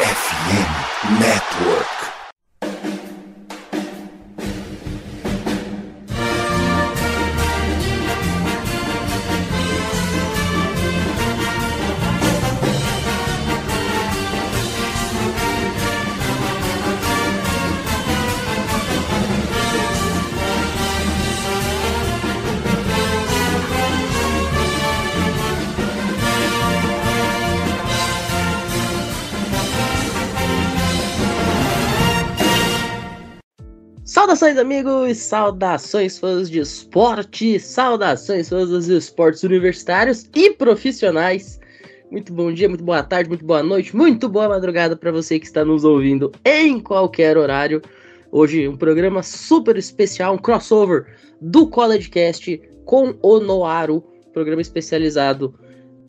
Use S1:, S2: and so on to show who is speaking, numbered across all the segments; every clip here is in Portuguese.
S1: FM Network.
S2: Saudações, amigos! Saudações, fãs de esporte! Saudações, fãs dos esportes universitários e profissionais! Muito bom dia, muito boa tarde, muito boa noite, muito boa madrugada para você que está nos ouvindo em qualquer horário. Hoje, um programa super especial, um crossover do CollegeCast com o Noaro, programa especializado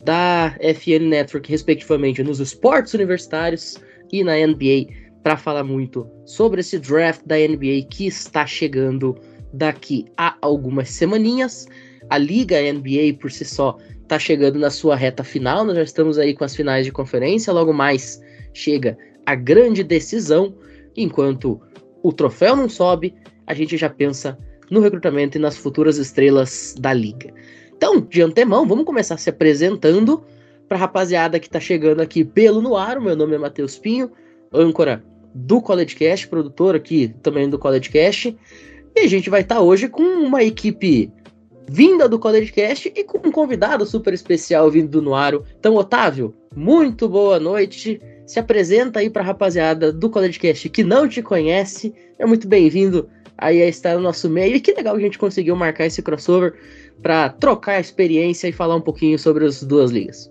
S2: da FN Network, respectivamente, nos esportes universitários e na NBA para falar muito sobre esse draft da NBA que está chegando daqui a algumas semaninhas. A liga NBA por si só está chegando na sua reta final, nós já estamos aí com as finais de conferência, logo mais chega a grande decisão, enquanto o troféu não sobe, a gente já pensa no recrutamento e nas futuras estrelas da liga. Então, de antemão, vamos começar se apresentando para a rapaziada que está chegando aqui pelo no ar. O meu nome é Matheus Pinho, âncora do CollegeCast, produtor aqui também do CollegeCast. E a gente vai estar tá hoje com uma equipe vinda do CollegeCast e com um convidado super especial vindo do Noaro. Então, Otávio, muito boa noite. Se apresenta aí para a rapaziada do CollegeCast que não te conhece. É muito bem-vindo aí a estar no nosso meio. E que legal que a gente conseguiu marcar esse crossover para trocar a experiência e falar um pouquinho sobre as duas ligas.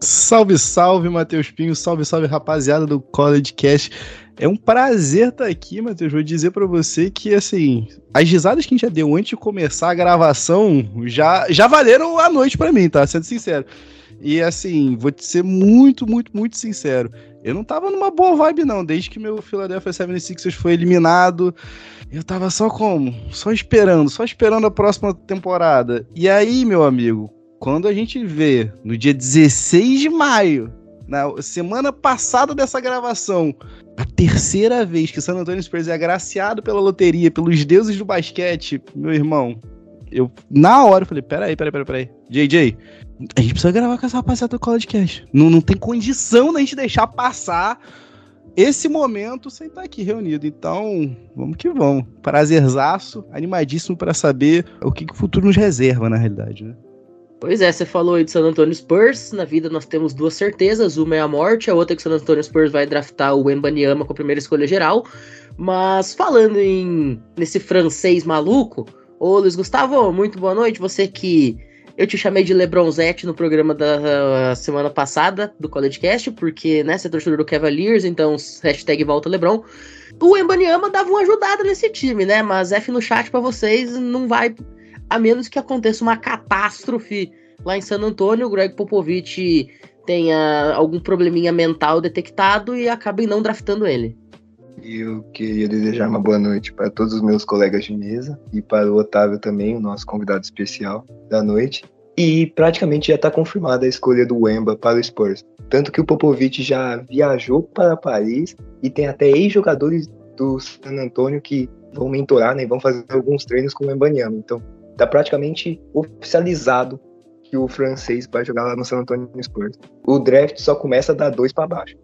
S3: Salve, salve, Matheus Pinho. Salve, salve, rapaziada do College Cast. É um prazer estar aqui, Matheus. Vou dizer para você que, assim, as risadas que a gente já deu antes de começar a gravação já, já valeram a noite para mim, tá? Sendo sincero. E, assim, vou te ser muito, muito, muito sincero. Eu não tava numa boa vibe, não. Desde que meu Philadelphia 76ers foi eliminado, eu tava só como? Só esperando, só esperando a próxima temporada. E aí, meu amigo, quando a gente vê no dia 16 de maio, na semana passada dessa gravação, a terceira vez que o San Antonio Spurs é agraciado pela loteria, pelos deuses do basquete, meu irmão, eu, na hora, eu falei, peraí, peraí, peraí, peraí. JJ, a gente precisa gravar com essa rapaziada do College Cash. Não, não tem condição da gente deixar passar esse momento sem estar aqui reunido. Então, vamos que vamos. Prazerzaço, animadíssimo para saber o que, que o futuro nos reserva, na realidade, né?
S2: Pois é, você falou aí de San Antonio Spurs. Na vida nós temos duas certezas: uma é a morte, a outra é que o San Antonio Spurs vai draftar o Embanyama com a primeira escolha geral. Mas falando em nesse francês maluco, ô Luiz Gustavo, muito boa noite. Você que eu te chamei de Lebronzete no programa da semana passada do CollegeCast, porque né, você é torcedor do Cavaliers, então hashtag volta Lebron. O Embanyama dava uma ajudada nesse time, né? Mas F no chat para vocês não vai a menos que aconteça uma catástrofe lá em San Antônio, o Greg Popovich tenha algum probleminha mental detectado e acabe não draftando ele.
S4: Eu queria desejar uma boa noite para todos os meus colegas de mesa e para o Otávio também, o nosso convidado especial da noite. E praticamente já está confirmada a escolha do Wemba para o Spurs. Tanto que o Popovich já viajou para Paris e tem até ex-jogadores do San Antonio que vão mentorar né, e vão fazer alguns treinos com o Embanyama. Então tá praticamente oficializado que o francês vai jogar lá no San Antonio Spurs. O draft só começa a dar dois para baixo.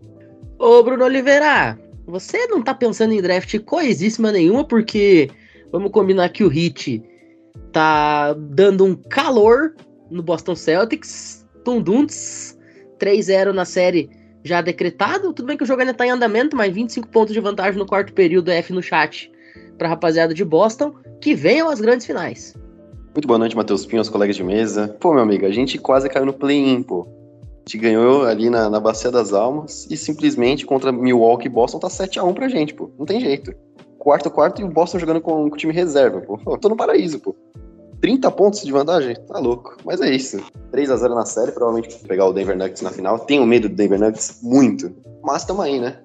S2: Ô, Bruno Oliveira, você não tá pensando em draft coisíssima nenhuma, porque vamos combinar que o Hit tá dando um calor no Boston Celtics, Tundunts, 3-0 na série já decretado. Tudo bem que o jogo ainda tá em andamento, mas 25 pontos de vantagem no quarto período F no chat pra rapaziada de Boston, que venham as grandes finais.
S5: Muito boa noite, Matheus Pinho, aos colegas de mesa. Pô, meu amigo, a gente quase caiu no play-in, pô. A gente ganhou ali na, na Bacia das Almas e simplesmente contra Milwaukee e Boston tá 7x1 pra gente, pô. Não tem jeito. Quarto, quarto e o Boston jogando com, com o time reserva, pô. Eu tô no paraíso, pô. 30 pontos de vantagem? Tá louco. Mas é isso. 3 a 0 na série, provavelmente pegar o Denver Nuggets na final. Tenho medo do Denver Nuggets? Muito. Mas tamo aí, né?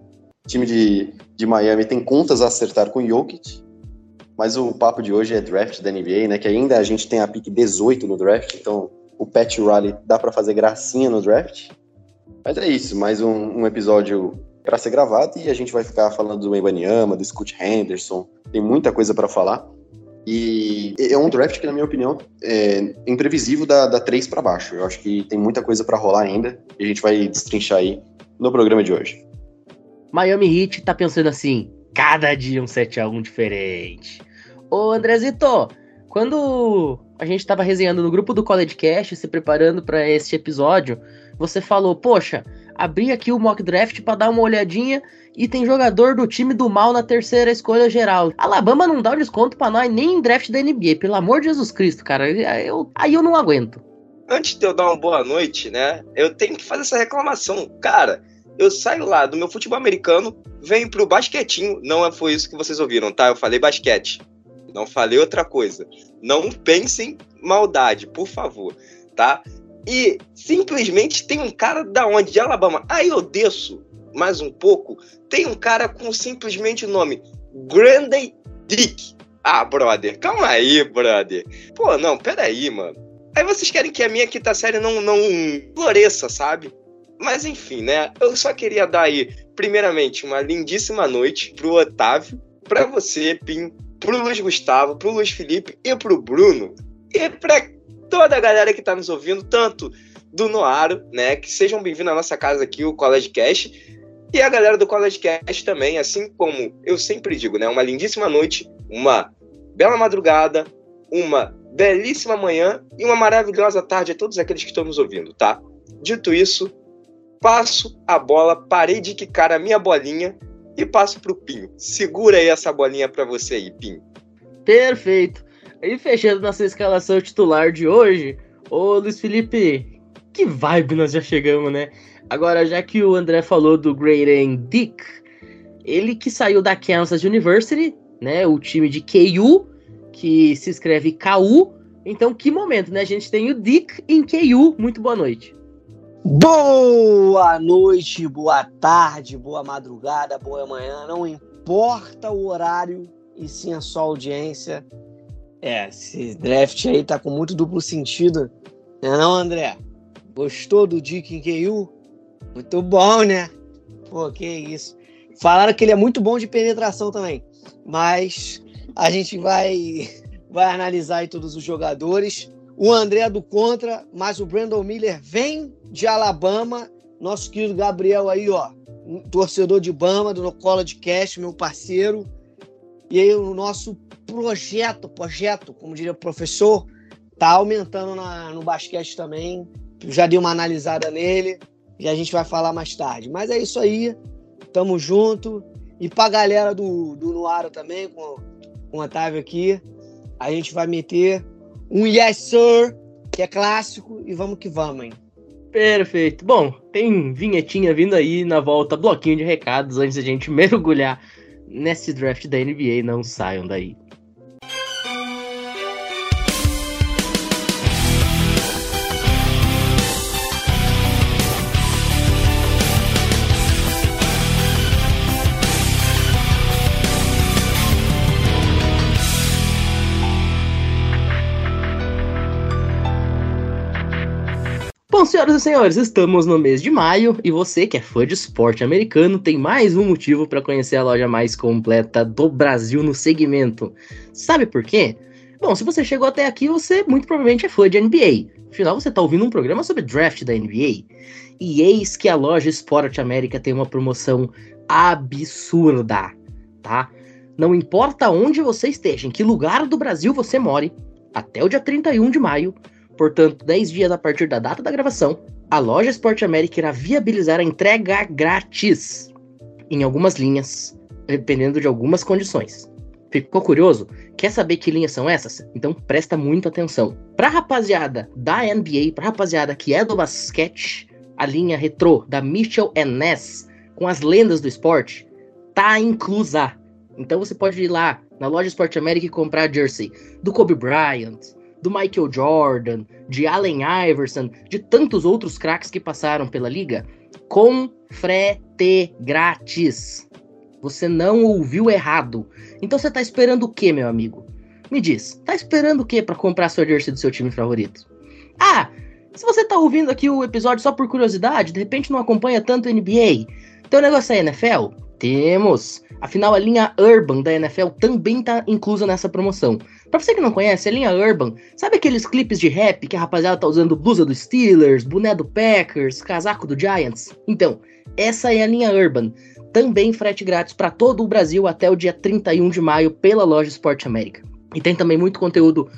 S5: O time de, de Miami tem contas a acertar com o Jokic. Mas o papo de hoje é draft da NBA, né? Que ainda a gente tem a pick 18 no draft, então o Pat Riley dá para fazer gracinha no draft. Mas é isso, mais um, um, episódio para ser gravado e a gente vai ficar falando do Embanyama, do Scott Henderson, tem muita coisa para falar. E é um draft que, na minha opinião, é imprevisível da, da 3 para baixo. Eu acho que tem muita coisa para rolar ainda e a gente vai destrinchar aí no programa de hoje.
S2: Miami Heat tá pensando assim, cada dia um 7x1 diferente. Ô Andrezito, quando a gente tava resenhando no grupo do College Cast, se preparando para este episódio, você falou, poxa, abri aqui o mock draft para dar uma olhadinha e tem jogador do time do mal na terceira escolha geral. Alabama não dá o desconto para nós nem em draft da NBA, pelo amor de Jesus Cristo, cara. Eu, aí eu não aguento.
S1: Antes de eu dar uma boa noite, né, eu tenho que fazer essa reclamação. Cara, eu saio lá do meu futebol americano, venho pro basquetinho. Não é, foi isso que vocês ouviram, tá? Eu falei basquete. Não falei outra coisa. Não pensem maldade, por favor, tá? E simplesmente tem um cara da onde? De Alabama. Aí eu desço mais um pouco. Tem um cara com simplesmente o nome Grandy Dick. Ah, brother, calma aí, brother. Pô, não, peraí, mano. Aí vocês querem que a minha quinta série não, não floresça, sabe? Mas enfim, né? Eu só queria dar aí, primeiramente, uma lindíssima noite pro Otávio, pra você, Pim, pro Luiz Gustavo, pro Luiz Felipe e pro Bruno. E pra toda a galera que está nos ouvindo, tanto do Noaro, né? Que sejam bem-vindos à nossa casa aqui, o College Cast. E a galera do College Cast também, assim como eu sempre digo, né? Uma lindíssima noite, uma bela madrugada, uma belíssima manhã e uma maravilhosa tarde a todos aqueles que estão nos ouvindo, tá? Dito isso, passo a bola, parei de quicar a minha bolinha e passo pro Pinho. Segura aí essa bolinha para você aí, Pinho.
S2: Perfeito. E fechando nossa escalação titular de hoje, ô Luiz Felipe, que vibe nós já chegamos, né? Agora, já que o André falou do Great Dick, ele que saiu da Kansas University, né? O time de KU, que se escreve KU. Então, que momento, né? A gente tem o Dick em KU. Muito boa noite.
S6: Boa noite, boa tarde, boa madrugada, boa manhã. Não importa o horário e sim a sua audiência. É, esse draft aí tá com muito duplo sentido. Não é não, André? Gostou do Dick em KU? Muito bom, né? Pô, que isso. Falaram que ele é muito bom de penetração também. Mas a gente vai, vai analisar aí todos os jogadores. O André é do contra, mas o Brandon Miller vem de Alabama. Nosso querido Gabriel aí, ó. Torcedor de Bama, do College Cash, meu parceiro. E aí o nosso projeto, projeto, como diria o professor, tá aumentando na, no basquete também. Já dei uma analisada nele e a gente vai falar mais tarde. Mas é isso aí, tamo junto. E pra galera do, do Nuaro também, com, com o Otávio aqui, a gente vai meter um Yes Sir, que é clássico, e vamos que vamos, hein?
S2: Perfeito. Bom, tem vinhetinha vindo aí na volta, bloquinho de recados antes da gente mergulhar nesse draft da NBA. Não saiam daí. Senhoras e senhores, estamos no mês de maio e você que é fã de esporte americano tem mais um motivo para conhecer a loja mais completa do Brasil no segmento. Sabe por quê? Bom, se você chegou até aqui, você muito provavelmente é fã de NBA. Afinal, você está ouvindo um programa sobre draft da NBA. E eis que a loja Sport América tem uma promoção absurda, tá? Não importa onde você esteja, em que lugar do Brasil você more, até o dia 31 de maio, Portanto, 10 dias a partir da data da gravação, a loja Sport América irá viabilizar a entrega grátis em algumas linhas, dependendo de algumas condições. Ficou curioso? Quer saber que linhas são essas? Então presta muita atenção. Pra rapaziada da NBA, pra rapaziada que é do basquete, a linha retrô da Mitchell Ness com as lendas do esporte tá inclusa. Então você pode ir lá na loja Sport América e comprar jersey do Kobe Bryant, do Michael Jordan, de Allen Iverson, de tantos outros craques que passaram pela liga, com frete grátis. Você não ouviu errado. Então você tá esperando o que, meu amigo? Me diz, tá esperando o que para comprar sua jersey do seu time favorito? Ah, se você tá ouvindo aqui o episódio só por curiosidade, de repente não acompanha tanto NBA, Tem o negócio aí, NFL? Temos! Afinal, a linha Urban da NFL também tá inclusa nessa promoção. Pra você que não conhece, a linha Urban, sabe aqueles clipes de rap que a rapaziada tá usando blusa do Steelers, boné do Packers, casaco do Giants? Então, essa é a linha Urban. Também frete grátis para todo o Brasil até o dia 31 de maio pela loja Esporte América. E tem também muito conteúdo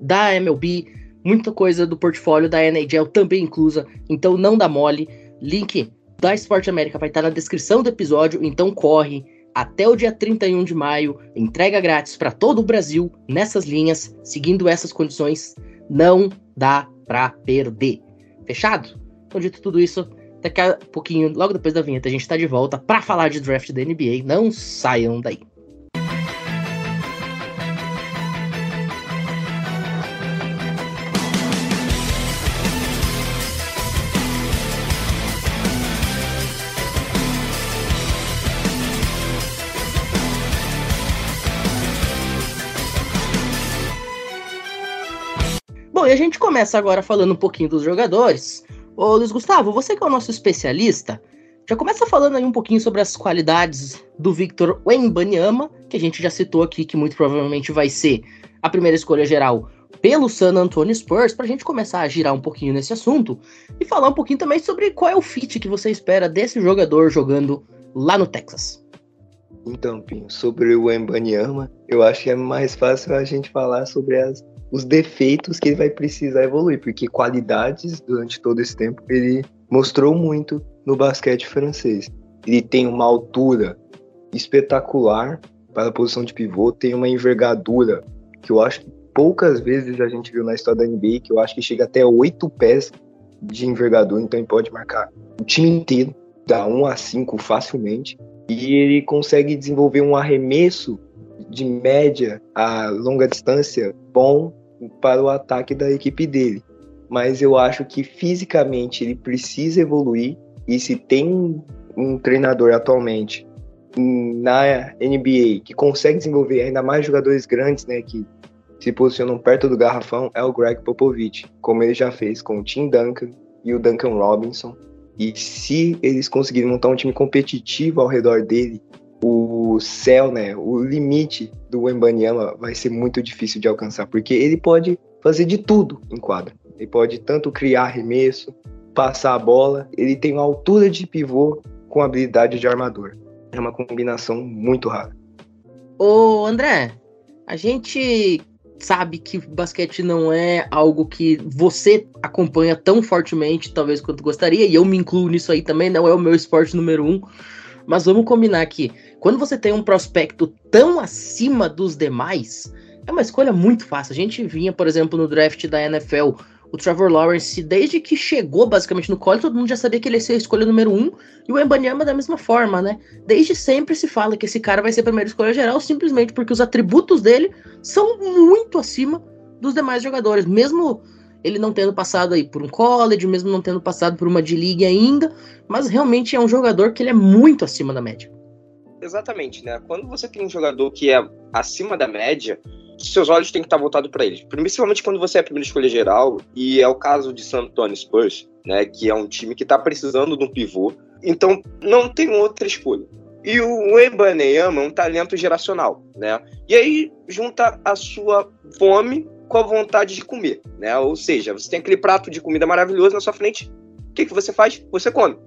S2: da MLB, muita coisa do portfólio da NHL também inclusa, então não dá mole. Link da Esporte América vai estar na descrição do episódio, então corre até o dia 31 de maio, entrega grátis para todo o Brasil nessas linhas, seguindo essas condições, não dá para perder. Fechado? Então, dito tudo isso, daqui a pouquinho, logo depois da vinheta, a gente está de volta para falar de draft da NBA. Não saiam daí. Bom, e a gente começa agora falando um pouquinho dos jogadores. Ô Luiz Gustavo, você que é o nosso especialista, já começa falando aí um pouquinho sobre as qualidades do Victor Wembanyama, que a gente já citou aqui, que muito provavelmente vai ser a primeira escolha geral pelo San Antonio Spurs, pra gente começar a girar um pouquinho nesse assunto e falar um pouquinho também sobre qual é o fit que você espera desse jogador jogando lá no Texas.
S4: Então, Pinho, sobre o Embanyama, eu acho que é mais fácil a gente falar sobre as, os defeitos que ele vai precisar evoluir, porque qualidades durante todo esse tempo ele mostrou muito no basquete francês. Ele tem uma altura espetacular para a posição de pivô, tem uma envergadura que eu acho que poucas vezes a gente viu na história da NBA, que eu acho que chega até oito pés de envergadura, então ele pode marcar o time inteiro, da 1 a 5 facilmente, e ele consegue desenvolver um arremesso de média a longa distância bom para o ataque da equipe dele. Mas eu acho que fisicamente ele precisa evoluir e se tem um, treinador atualmente na NBA que consegue desenvolver ainda mais jogadores grandes, né, que se posicionam perto do garrafão, é o Greg Popovich, como ele já fez com o Tim Duncan e o Duncan Robinson. E se eles conseguirem montar um time competitivo ao redor dele, o céu, né, o limite do Embanyama vai ser muito difícil de alcançar, porque ele pode fazer de tudo em quadra. Ele pode tanto criar arremesso, passar a bola, ele tem uma altura de pivô com habilidade de armador. É uma combinação muito rara.
S2: Ô, André, a gente sabe que basquete não é algo que você acompanha tão fortemente, talvez quanto gostaria, e eu me incluo nisso aí também, não é o meu esporte número um. Mas vamos combinar aqui, quando você tem um prospecto tão acima dos demais, é uma escolha muito fácil. A gente vinha, por exemplo, no draft da NFL, o Trevor Lawrence, desde que chegou basicamente no college, todo mundo já sabia que ele ia ser a escolha número um, e o Embanyama da mesma forma, né? Desde sempre se fala que esse cara vai ser a primeira escolha geral, simplesmente porque os atributos dele são muito acima dos demais jogadores, mesmo ele não tendo passado aí por um college, mesmo não tendo passado por uma D-League ainda, mas realmente é um jogador que ele é muito acima da média.
S1: Exatamente, né? Quando você tem um jogador que é acima da média, seus olhos têm que estar voltados para ele. Principalmente quando você é a primeira escolha geral, e é o caso de San Antonio Spurs, né? Que é um time que está precisando de um pivô. Então, não tem outra escolha. E o Ebaneyama é um talento geracional, né? E aí junta a sua fome com a vontade de comer, né? Ou seja, você tem aquele prato de comida maravilhoso na sua frente, o que, que você faz? Você come.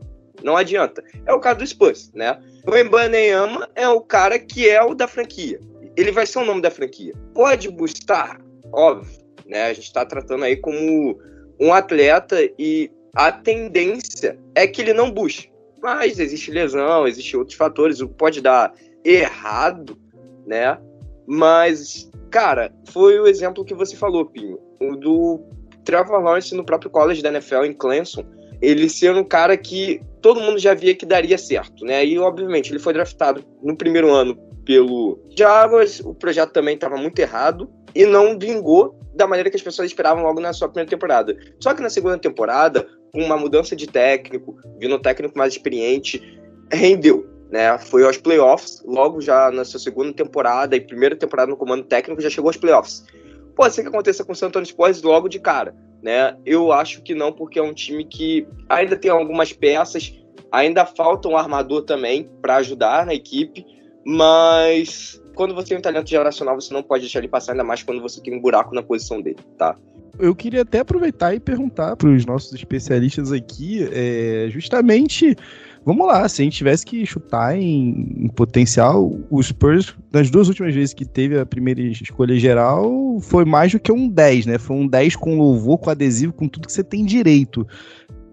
S1: Não adianta. É o caso do Spurs, né? O Ebaneyama é o cara que é o da franquia. Ele vai ser o nome da franquia. Pode buscar, óbvio, né? A gente está tratando aí como um atleta e a tendência é que ele não busque. Mas existe lesão, existe outros fatores, pode dar errado, né? Mas, cara, foi o exemplo que você falou, Pinho. O do Trevor Lawrence no próprio college da NFL em Clemson. Ele ser um cara que todo mundo já via que daria certo, né? E, obviamente, ele foi draftado no primeiro ano pelo Jaguars, o projeto também estava muito errado e não vingou da maneira que as pessoas esperavam logo na sua primeira temporada. Só que na segunda temporada, com uma mudança de técnico, vindo um técnico mais experiente, rendeu. Né, foi aos playoffs, logo já na sua segunda temporada e primeira temporada no comando técnico, já chegou aos playoffs. Pode ser que aconteça com o San Antonio Spurs logo de cara, né? Eu acho que não, porque é um time que ainda tem algumas peças Ainda falta um armador também para ajudar na equipe, mas quando você tem um talento geracional, você não pode deixar ele passar, ainda mais quando você tem um buraco na posição dele, tá?
S3: Eu queria até aproveitar e perguntar para os nossos especialistas aqui, é, justamente, vamos lá, se a gente tivesse que chutar em, em, potencial, o Spurs, nas duas últimas vezes que teve a primeira escolha geral, foi mais do que um 10, né? Foi um 10 com louvor, com adesivo, com tudo que você tem direito.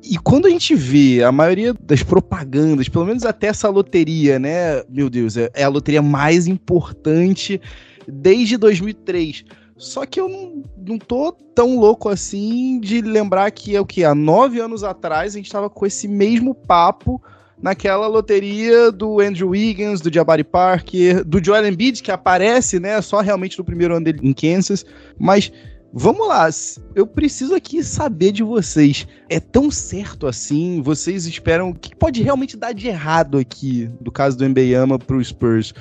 S3: E quando a gente vê a maioria das propagandas, pelo menos até essa loteria, né? Meu Deus, é, é a loteria mais importante desde 2003. Só que eu não, não tô tão louco assim de lembrar que é o que? Há nove anos atrás a gente tava com esse mesmo papo naquela loteria do Andrew Wiggins, do Jabari Parker, do Joel Embiid, que aparece, né, só realmente no primeiro ano dele em Kansas. Mas Vamos lá, eu preciso aqui saber de vocês. É tão certo assim? Vocês esperam o que pode realmente dar de errado aqui do caso do Mbeyama pro Spurs?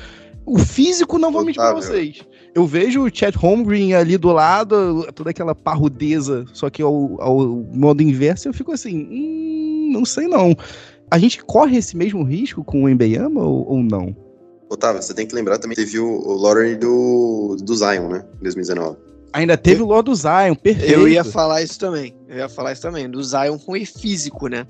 S3: O físico não vou mentir pra vocês. Eu vejo o Chat Holmgren ali do lado, toda aquela parrudeza, só que ao, ao modo inverso, eu fico assim, hum, não sei não. A gente corre esse mesmo risco com o Mbeyama ou, ou não?
S5: Otávio, você tem que lembrar também, teve o, o Lauren do, do Zion, né, em 2019.
S3: Ainda teve o Lord do Zion, perfeito.
S6: Eu ia falar isso também. Eu ia falar isso também. Do Zion com e físico, né?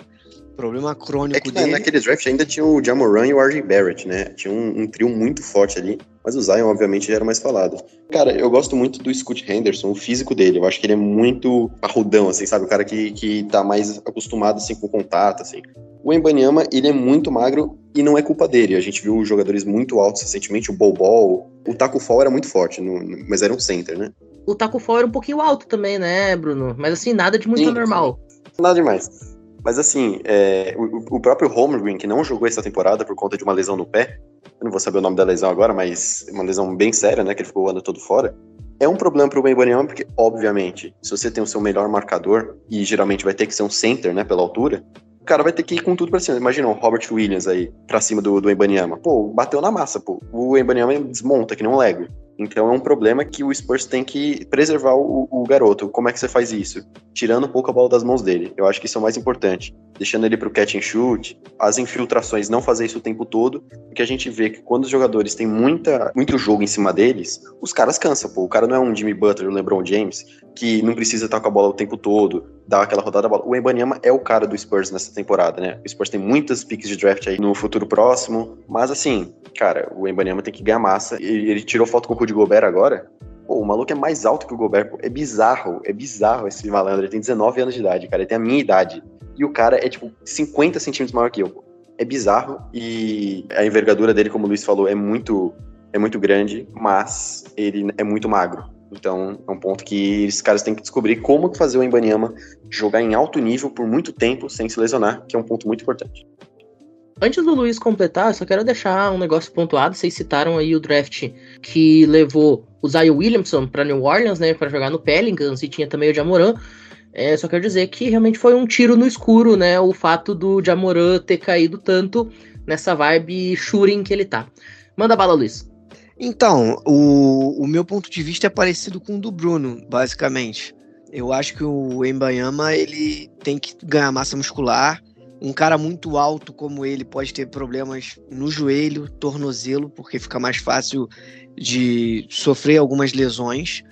S6: Problema crônico é que, dele.
S5: Naquele draft ainda tinha o Jamoran e o RJ Barrett, né? Tinha um, um, trio muito forte ali. Mas o Zion, obviamente, já era mais falado. Cara, eu gosto muito do Scott Henderson, o físico dele. Eu acho que ele é muito arrudão, assim, sabe? O cara que, que tá mais acostumado, assim, com o contato, assim. O Embanyama, ele é muito magro e não é culpa dele. A gente viu jogadores muito altos recentemente, o Bol o Taco Fall era muito forte, no, mas era um center, né?
S2: o taco fall era um pouquinho alto também, né, Bruno? Mas assim, nada de muito Sim, normal.
S5: Nada demais. Mas assim, é, o, o, próprio Holmgren, que não jogou essa temporada por conta de uma lesão no pé, eu não vou saber o nome da lesão agora, mas uma lesão bem séria, né, que ele ficou o ano todo fora, é um problema pro Wembanyama, porque, obviamente, se você tem o seu melhor marcador, e geralmente vai ter que ser um center, né, pela altura, o cara vai ter que ir com tudo pra cima. Imagina o Robert Williams aí, pra cima do, do Embanyama. Pô, bateu na massa, pô. O Embanyama desmonta, que nem um Lego. Então é um problema que o Spurs tem que preservar o, o, garoto. Como é que você faz isso? Tirando um pouco a bola das mãos dele. Eu acho que isso é o mais importante. Deixando ele pro catch and shoot, as infiltrações, não fazer isso o tempo todo, porque a gente vê que quando os jogadores têm muita, muito jogo em cima deles, os caras cansam, pô. O cara não é um Jimmy Butler, um LeBron James, que não precisa estar com a bola o tempo todo, dar aquela rodada bola. O Embanyama é o cara do Spurs nessa temporada, né? O Spurs tem muitas picks de draft aí no futuro próximo, mas assim, cara, o Embanyama tem que ganhar massa. Ele, ele tirou foto com o Rudy Gobert agora. Pô, o maluco é mais alto que o Gobert. Pô. É bizarro, é bizarro esse malandro. Ele tem 19 anos de idade, cara. Ele tem a minha idade. E o cara é, tipo, 50 centímetros maior que eu. Pô. É bizarro. E a envergadura dele, como o Luiz falou, é muito, é muito grande, mas ele é muito magro. Então, é um ponto que esses caras têm que descobrir como fazer o Embanyama jogar em alto nível por muito tempo sem se lesionar, que é um ponto muito importante.
S2: Antes do Luiz completar, só quero deixar um negócio pontuado. Vocês citaram aí o draft que levou o Zion Williamson para New Orleans, né, para jogar no Pelicans e tinha também o Jamoran. É, só quero dizer que realmente foi um tiro no escuro, né, o fato do Jamoran ter caído tanto nessa vibe shooting que ele tá. Manda bala, Luiz.
S6: Então, o, o meu ponto de vista é parecido com o do Bruno, basicamente. Eu acho que o Embayama ele tem que ganhar massa muscular. Um cara muito alto como ele pode ter problemas no joelho, tornozelo, porque fica mais fácil de sofrer algumas lesões.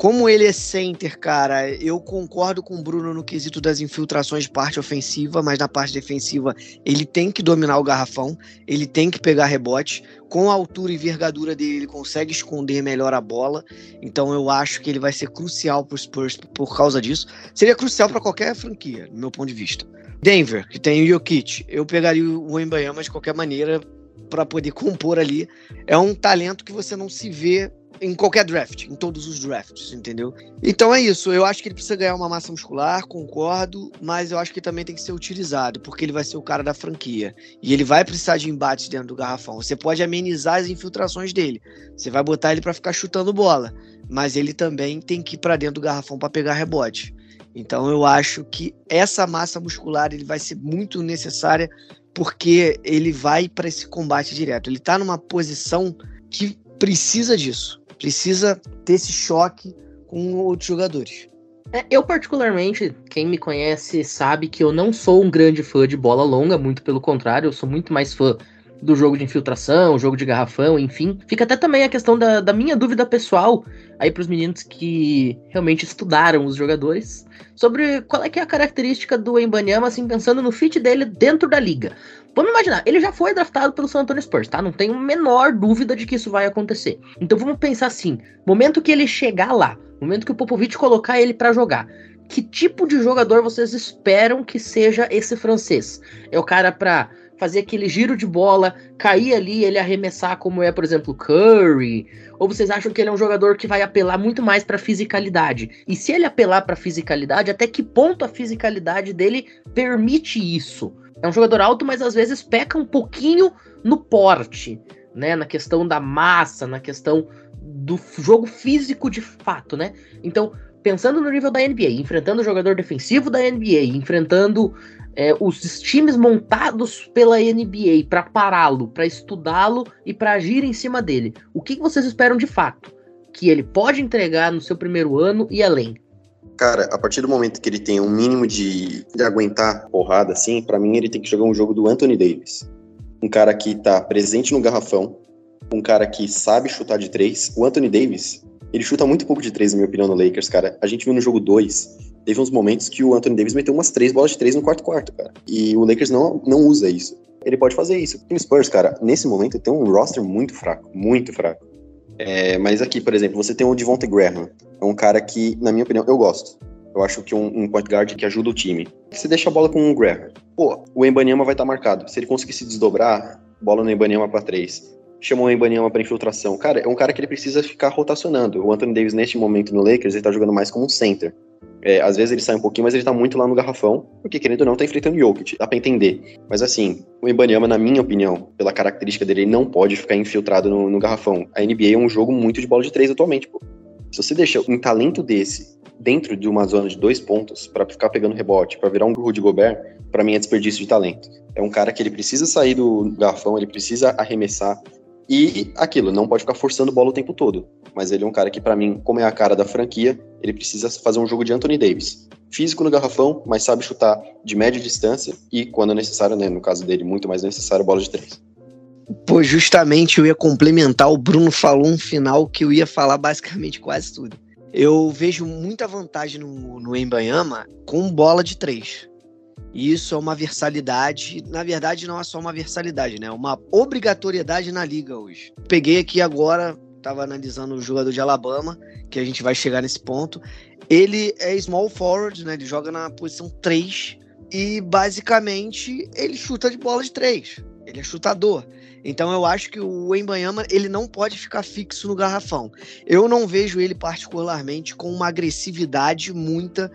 S6: Como ele é center, cara, eu concordo com o Bruno no quesito das infiltrações de parte ofensiva, mas na parte defensiva ele tem que dominar o garrafão, ele tem que pegar rebote. Com a altura e envergadura dele, ele consegue esconder melhor a bola. Então eu acho que ele vai ser crucial para os Spurs por causa disso. Seria crucial para qualquer franquia, do meu ponto de vista. Denver, que tem o Jokic, eu pegaria o Embayama de qualquer maneira para poder compor ali. É um talento que você não se vê em qualquer draft, em todos os drafts, entendeu? Então é isso. Eu acho que ele precisa ganhar uma massa muscular, concordo, mas eu acho que também tem que ser utilizado, porque ele vai ser o cara da franquia. E ele vai precisar de embates dentro do garrafão. Você pode amenizar as infiltrações dele. Você vai botar ele para ficar chutando bola, mas ele também tem que ir para dentro do garrafão para pegar rebote. Então eu acho que essa massa muscular ele vai ser muito necessária porque ele vai para esse combate direto. Ele está numa posição que precisa disso precisa ter esse choque com outros jogadores.
S2: É, eu, particularmente, quem me conhece sabe que eu não sou um grande fã de bola longa, muito pelo contrário, eu sou muito mais fã do jogo de infiltração, jogo de garrafão, enfim. Fica até também a questão da, da minha dúvida pessoal aí para os meninos que realmente estudaram os jogadores sobre qual é que é a característica do Embanyama, assim, pensando no fit dele dentro da liga. Vamos imaginar, ele já foi draftado pelo San Antonio Spurs, tá? Não tenho a menor dúvida de que isso vai acontecer. Então vamos pensar assim, momento que ele chegar lá, momento que o Popovich colocar ele para jogar, que tipo de jogador vocês esperam que seja esse francês? É o cara para fazer aquele giro de bola, cair ali, ele arremessar como é, por exemplo, Curry? Ou vocês acham que ele é um jogador que vai apelar muito mais para fisicalidade? E se ele apelar para fisicalidade, até que ponto a fisicalidade dele permite isso? É um jogador alto, mas às vezes peca um pouquinho no porte, né, na questão da massa, na questão do jogo físico de fato, né? Então, pensando no nível da NBA, enfrentando o jogador defensivo da NBA, enfrentando é, os times montados pela NBA para pará-lo, para estudá-lo e para agir em cima dele. O que, vocês esperam de fato? Que ele pode entregar no seu primeiro ano e além?
S5: Cara, a partir do momento que ele tem um mínimo de, de aguentar porrada, assim, para mim ele tem que jogar um jogo do Anthony Davis. Um cara que tá presente no garrafão, um cara que sabe chutar de três. O Anthony Davis, ele chuta muito pouco de três, na minha opinião, no Lakers, cara. A gente viu no jogo 2 teve uns momentos que o Anthony Davis meteu umas três bolas de três no quarto quarto, cara. E o Lakers não, não usa isso. Ele pode fazer isso. O Spurs, cara, nesse momento tem um roster muito fraco, muito fraco. É, mas aqui, por exemplo, você tem o Devontae Graham. É um cara que, na minha opinião, eu gosto. Eu acho que um, um point guard que ajuda o time. Você deixa a bola com o Graham. Pô, o Embanyama vai estar tá marcado. Se ele conseguir se desdobrar, bola no Embanyama para três. Chama o Embanyama para infiltração. Cara, é um cara que ele precisa ficar rotacionando. O Anthony Davis, neste momento no Lakers, ele tá jogando mais como um center. É, às vezes ele sai um pouquinho, mas ele tá muito lá no garrafão, porque querendo ou não, tá enfrentando o Jokic. Dá pra entender. Mas assim, o Ibanyama, na minha opinião, pela característica dele, ele não pode ficar infiltrado no, no garrafão. A NBA é um jogo muito de bola de três atualmente, pô. Se você deixa um talento desse dentro de uma zona de dois pontos para ficar pegando rebote, para virar um Rudy Gobert, para mim é desperdício de talento. É um cara que ele precisa sair do garrafão, ele precisa arremessar, e aquilo, não pode ficar forçando bola o tempo todo. Mas ele é um cara que, para mim, como é a cara da franquia, ele precisa fazer um jogo de Anthony Davis. Físico no garrafão, mas sabe chutar de média distância e, quando necessário, né, no caso dele, muito mais necessário, bola de três.
S6: Pô, justamente eu ia complementar, o Bruno falou um final que eu ia falar basicamente quase tudo. Eu vejo muita vantagem no, no Embanyama com bola de três. E isso é uma versalidade, na verdade não é só uma versalidade, né? É uma obrigatoriedade na liga hoje. Peguei aqui agora, estava analisando o jogador de Alabama, que a gente vai chegar nesse ponto. Ele é small forward, né? Ele joga na posição 3 e basicamente ele chuta de bola de 3. Ele é chutador. Então eu acho que o Embanyama ele não pode ficar fixo no garrafão. Eu não vejo ele particularmente com uma agressividade muita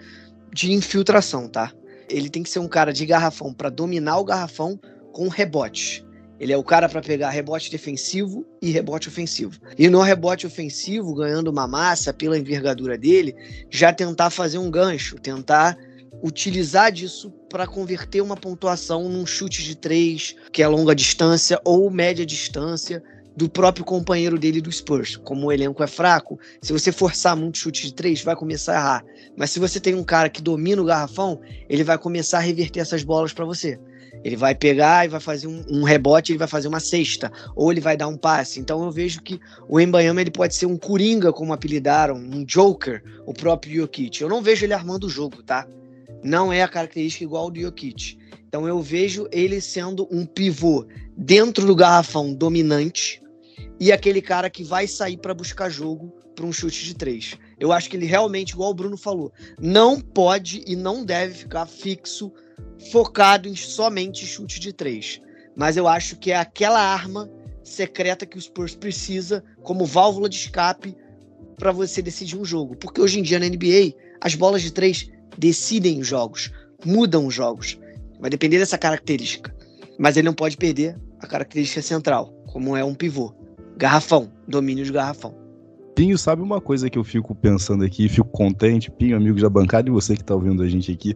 S6: de infiltração, tá? Ele tem que ser um cara de garrafão para dominar o garrafão com rebote. Ele é o cara para pegar rebote defensivo e rebote ofensivo. E no rebote ofensivo, ganhando uma massa pela envergadura dele, já tentar fazer um gancho, tentar utilizar disso para converter uma pontuação num chute de três, que é longa distância ou média distância, do próprio companheiro dele do Spurs. Como o elenco é fraco, se você forçar muito chute de três, vai começar a errar. Mas se você tem um cara que domina o garrafão, ele vai começar a reverter essas bolas para você. Ele vai pegar e vai fazer um, um, rebote, ele vai fazer uma cesta, ou ele vai dar um passe. Então eu vejo que o Embanyama ele pode ser um coringa, como apelidaram, um joker, o próprio Jokic. Eu não vejo ele armando o jogo, tá? Não é a característica igual do Jokic. Então eu vejo ele sendo um pivô dentro do garrafão dominante, e aquele cara que vai sair para buscar jogo para um chute de três. Eu acho que ele realmente, igual o Bruno falou, não pode e não deve ficar fixo, focado em somente chute de três. Mas eu acho que é aquela arma secreta que o Spurs precisa como válvula de escape para você decidir um jogo. Porque hoje em dia na NBA, as bolas de três decidem os jogos, mudam os jogos. Vai depender dessa característica. Mas ele não pode perder a característica central, como é um pivô. Garrafão, domínio de garrafão.
S3: Pinho, sabe uma coisa que eu fico pensando aqui, fico contente, Pinho, amigo da bancada, e você que tá ouvindo a gente aqui.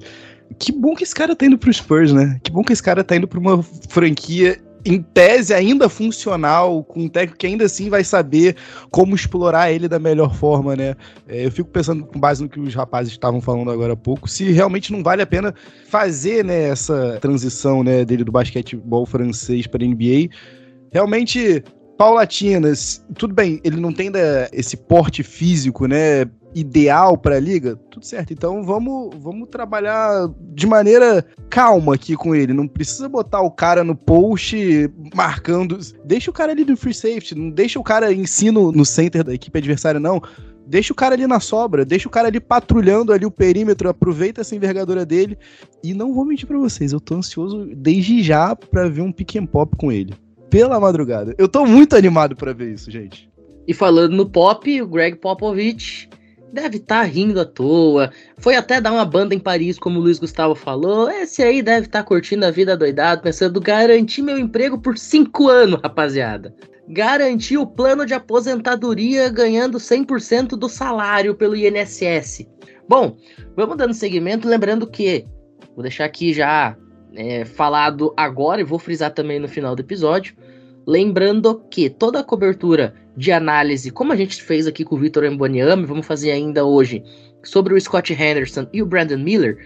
S3: Que bom que esse cara tá indo pro Spurs, né? Que bom que esse cara tá indo pra uma franquia em tese, ainda funcional, com um técnico que ainda assim vai saber como explorar ele da melhor forma, né? É, eu fico pensando, com base no que os rapazes estavam falando agora há pouco, se realmente não vale a pena fazer né, essa transição né, dele do basquetebol francês para NBA. Realmente paulatinas. Tudo bem, ele não tem da, esse porte físico, né? Ideal para a liga, tudo certo. Então vamos, vamos trabalhar de maneira calma aqui com ele. Não precisa botar o cara no post marcando. Deixa o cara ali do free safety, não deixa o cara em no, no center da equipe adversária, não deixa o cara ali na sobra, deixa o cara ali patrulhando ali o perímetro, aproveita essa envergadura dele. E não vou mentir para vocês, eu tô ansioso desde já para ver um pick and pop com ele pela madrugada. Eu tô muito animado para ver isso, gente.
S2: E falando no pop, o Greg Popovich deve estar tá rindo à toa. Foi até dar uma banda em Paris, como o Luiz Gustavo falou. Esse aí deve estar tá curtindo a vida doidado, pensando garantir meu emprego por cinco anos, rapaziada. Garantir o plano de aposentadoria ganhando 100% do salário pelo INSS. Bom, vamos dando seguimento, lembrando que vou deixar aqui já é, falado agora, e vou frisar também no final do episódio. Lembrando que toda a cobertura de análise, como a gente fez aqui com o Victor Emboniame, vamos fazer ainda hoje sobre o Scott Henderson e o Brandon Miller,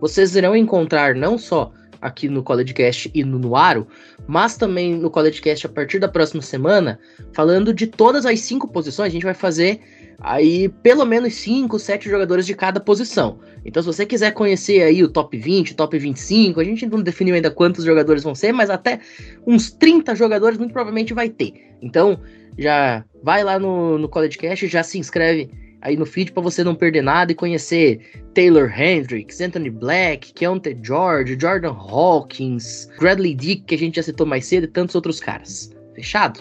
S2: vocês irão encontrar não só aqui no CollegeCast e no Nuaro, mas também no CollegeCast a partir da próxima semana, falando de todas as cinco posições. A gente vai fazer aí pelo menos 5, 7 jogadores de cada posição. Então, se você quiser conhecer aí o top 20, top 25, a gente não definiu ainda quantos jogadores vão ser, mas até uns 30 jogadores muito provavelmente vai ter. Então, já vai lá no, no College Cast, já se inscreve aí no feed para você não perder nada e conhecer Taylor Hendricks, Anthony Black, Keontae George, Jordan Hawkins, Bradley Dick, que a gente já citou mais cedo, e tantos outros caras. Fechado?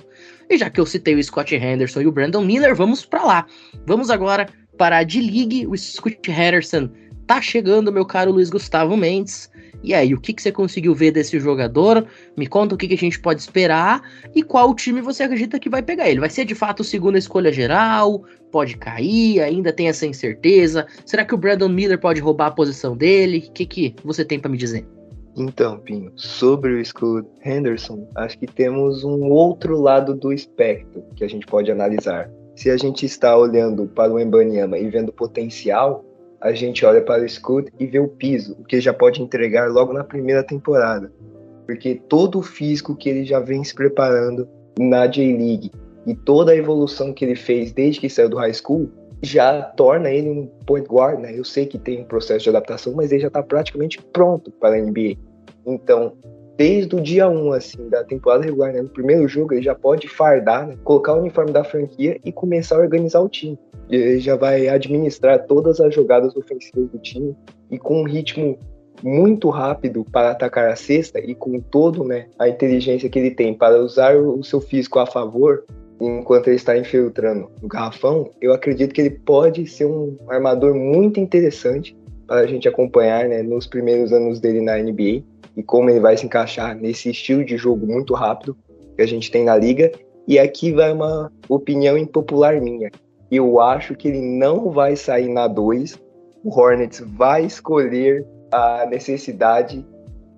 S2: E já que eu citei o Scott Henderson e o Brandon Miller, vamos para lá. Vamos agora para a D-League. O Scott Henderson tá chegando, meu caro Luiz Gustavo Mendes. E aí, o que, que você conseguiu ver desse jogador? Me conta o que, que a gente pode esperar e qual time você acredita que vai pegar ele. Vai ser de fato segunda escolha geral? Pode cair? Ainda tem essa incerteza? Será que o Brandon Miller pode roubar a posição dele? O que, que você tem para me dizer?
S4: Então, Pinho, sobre o Scott Henderson, acho que temos um outro lado do espectro que a gente pode analisar. Se a gente está olhando para o Embanyama e vendo potencial, a gente olha para o Scott e vê o piso, o que já pode entregar logo na primeira temporada. Porque todo o físico que ele já vem se preparando na J-League e toda a evolução que ele fez desde que saiu do high school já torna ele um point guard, né? Eu sei que tem um processo de adaptação, mas ele já está praticamente pronto para a NBA. Então, desde o dia 1 assim, da temporada regular, né, no primeiro jogo, ele já pode fardar, né, colocar o uniforme da franquia e começar a organizar o time. Ele já vai administrar todas as jogadas ofensivas do time e com um ritmo muito rápido para atacar a cesta e com todo né, a inteligência que ele tem para usar o seu físico a favor, enquanto ele está infiltrando no garrafão, eu acredito que ele pode ser um armador muito interessante para a gente acompanhar né, nos primeiros anos dele na NBA e como ele vai se encaixar nesse estilo de jogo muito rápido que a gente tem na liga. E aqui vai uma opinião impopular minha. Eu acho que ele não vai sair na 2. O Hornets vai escolher a necessidade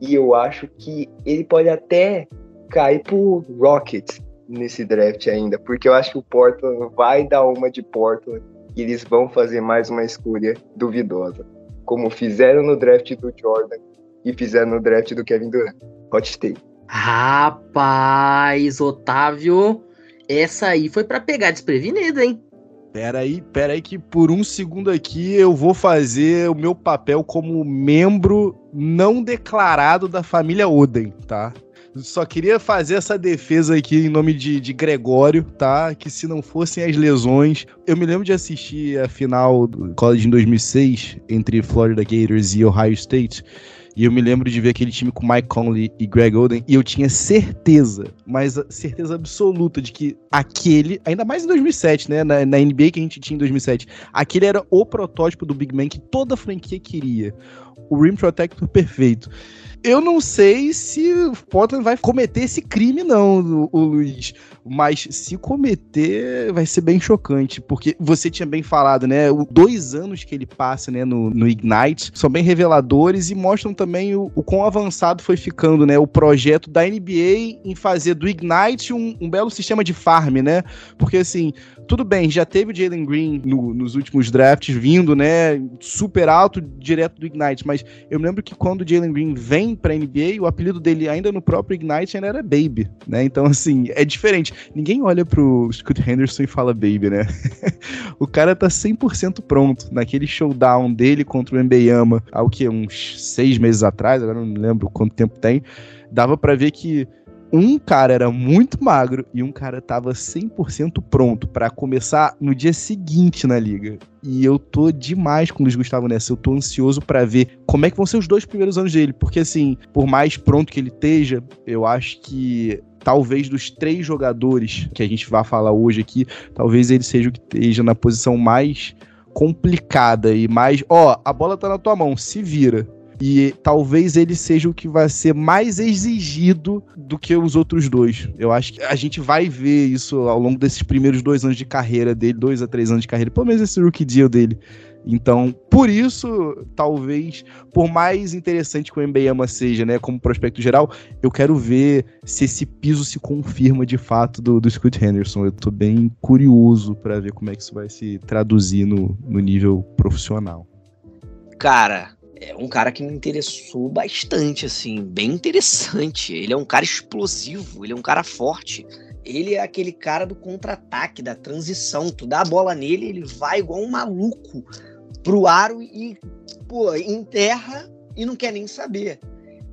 S4: e eu acho que ele pode até cair pro Rockets nesse draft ainda, porque eu acho que o Portland vai dar uma de Portland e eles vão fazer mais uma escolha duvidosa, como fizeram no draft do Jordan e fizeram no draft do Kevin Durant. Hot take.
S2: Rapaz, Otávio, essa aí foi para pegar desprevenido, hein?
S3: Pera aí, pera aí que por um segundo aqui eu vou fazer o meu papel como membro não declarado da família Oden, tá? Só queria fazer essa defesa aqui em nome de, de Gregório, tá? Que se não fossem as lesões. Eu me lembro de assistir a final do college em 2006 entre Florida Gators e Ohio State. E eu me lembro de ver aquele time com Mike Conley e Greg Oden, e eu tinha certeza, mas certeza absoluta de que aquele, ainda mais em 2007, né, na, na NBA que a gente tinha em 2007, aquele era o protótipo do Big Man que toda franquia queria o Rim Protector perfeito. Eu não sei se o Portland vai cometer esse crime, não, o, o Luiz. Mas se cometer, vai ser bem chocante. Porque você tinha bem falado, né? Os dois anos que ele passa né, no, no Ignite são bem reveladores e mostram também o, o quão avançado foi ficando, né? O projeto da NBA em fazer do Ignite um, um belo sistema de farm, né? Porque assim, tudo bem, já teve o Jalen Green no, nos últimos drafts vindo, né? Super alto, direto do Ignite. Mas eu me lembro que quando o Jalen Green vem pra NBA, o apelido dele ainda no próprio Ignite ainda era Baby, né? Então, assim, é diferente. Ninguém olha pro Scott Henderson e fala Baby, né? o cara tá 100% pronto. Naquele showdown dele contra o Mbeyama, há o que? Uns seis meses atrás, agora não lembro quanto tempo tem. Dava para ver que um cara era muito magro e um cara tava 100% pronto para começar no dia seguinte na liga. E eu tô demais com o Luiz Gustavo nessa. Eu tô ansioso para ver como é que vão ser os dois primeiros anos dele. Porque, assim, por mais pronto que ele esteja, eu acho que talvez dos três jogadores que a gente vai falar hoje aqui, talvez ele seja o que esteja na posição mais complicada e mais. Ó, a bola tá na tua mão, se vira e talvez ele seja o que vai ser mais exigido do que os outros dois. Eu acho que a gente vai ver isso ao longo desses primeiros dois anos de carreira dele, dois a três anos de carreira, pelo menos esse rookie deal dele. Então, por isso, talvez, por mais interessante que o Mbeyama seja, né, como prospecto geral, eu quero ver se esse piso se confirma de fato do, do Scott Henderson. Eu tô bem curioso para ver como é que isso vai se traduzir no, no nível profissional.
S6: Cara, é um cara que me interessou bastante, assim, bem interessante. Ele é um cara explosivo, ele é um cara forte. Ele é aquele cara do contra-ataque, da transição. Tu dá a bola nele, ele vai igual um maluco pro aro e, pô, enterra e não quer nem saber.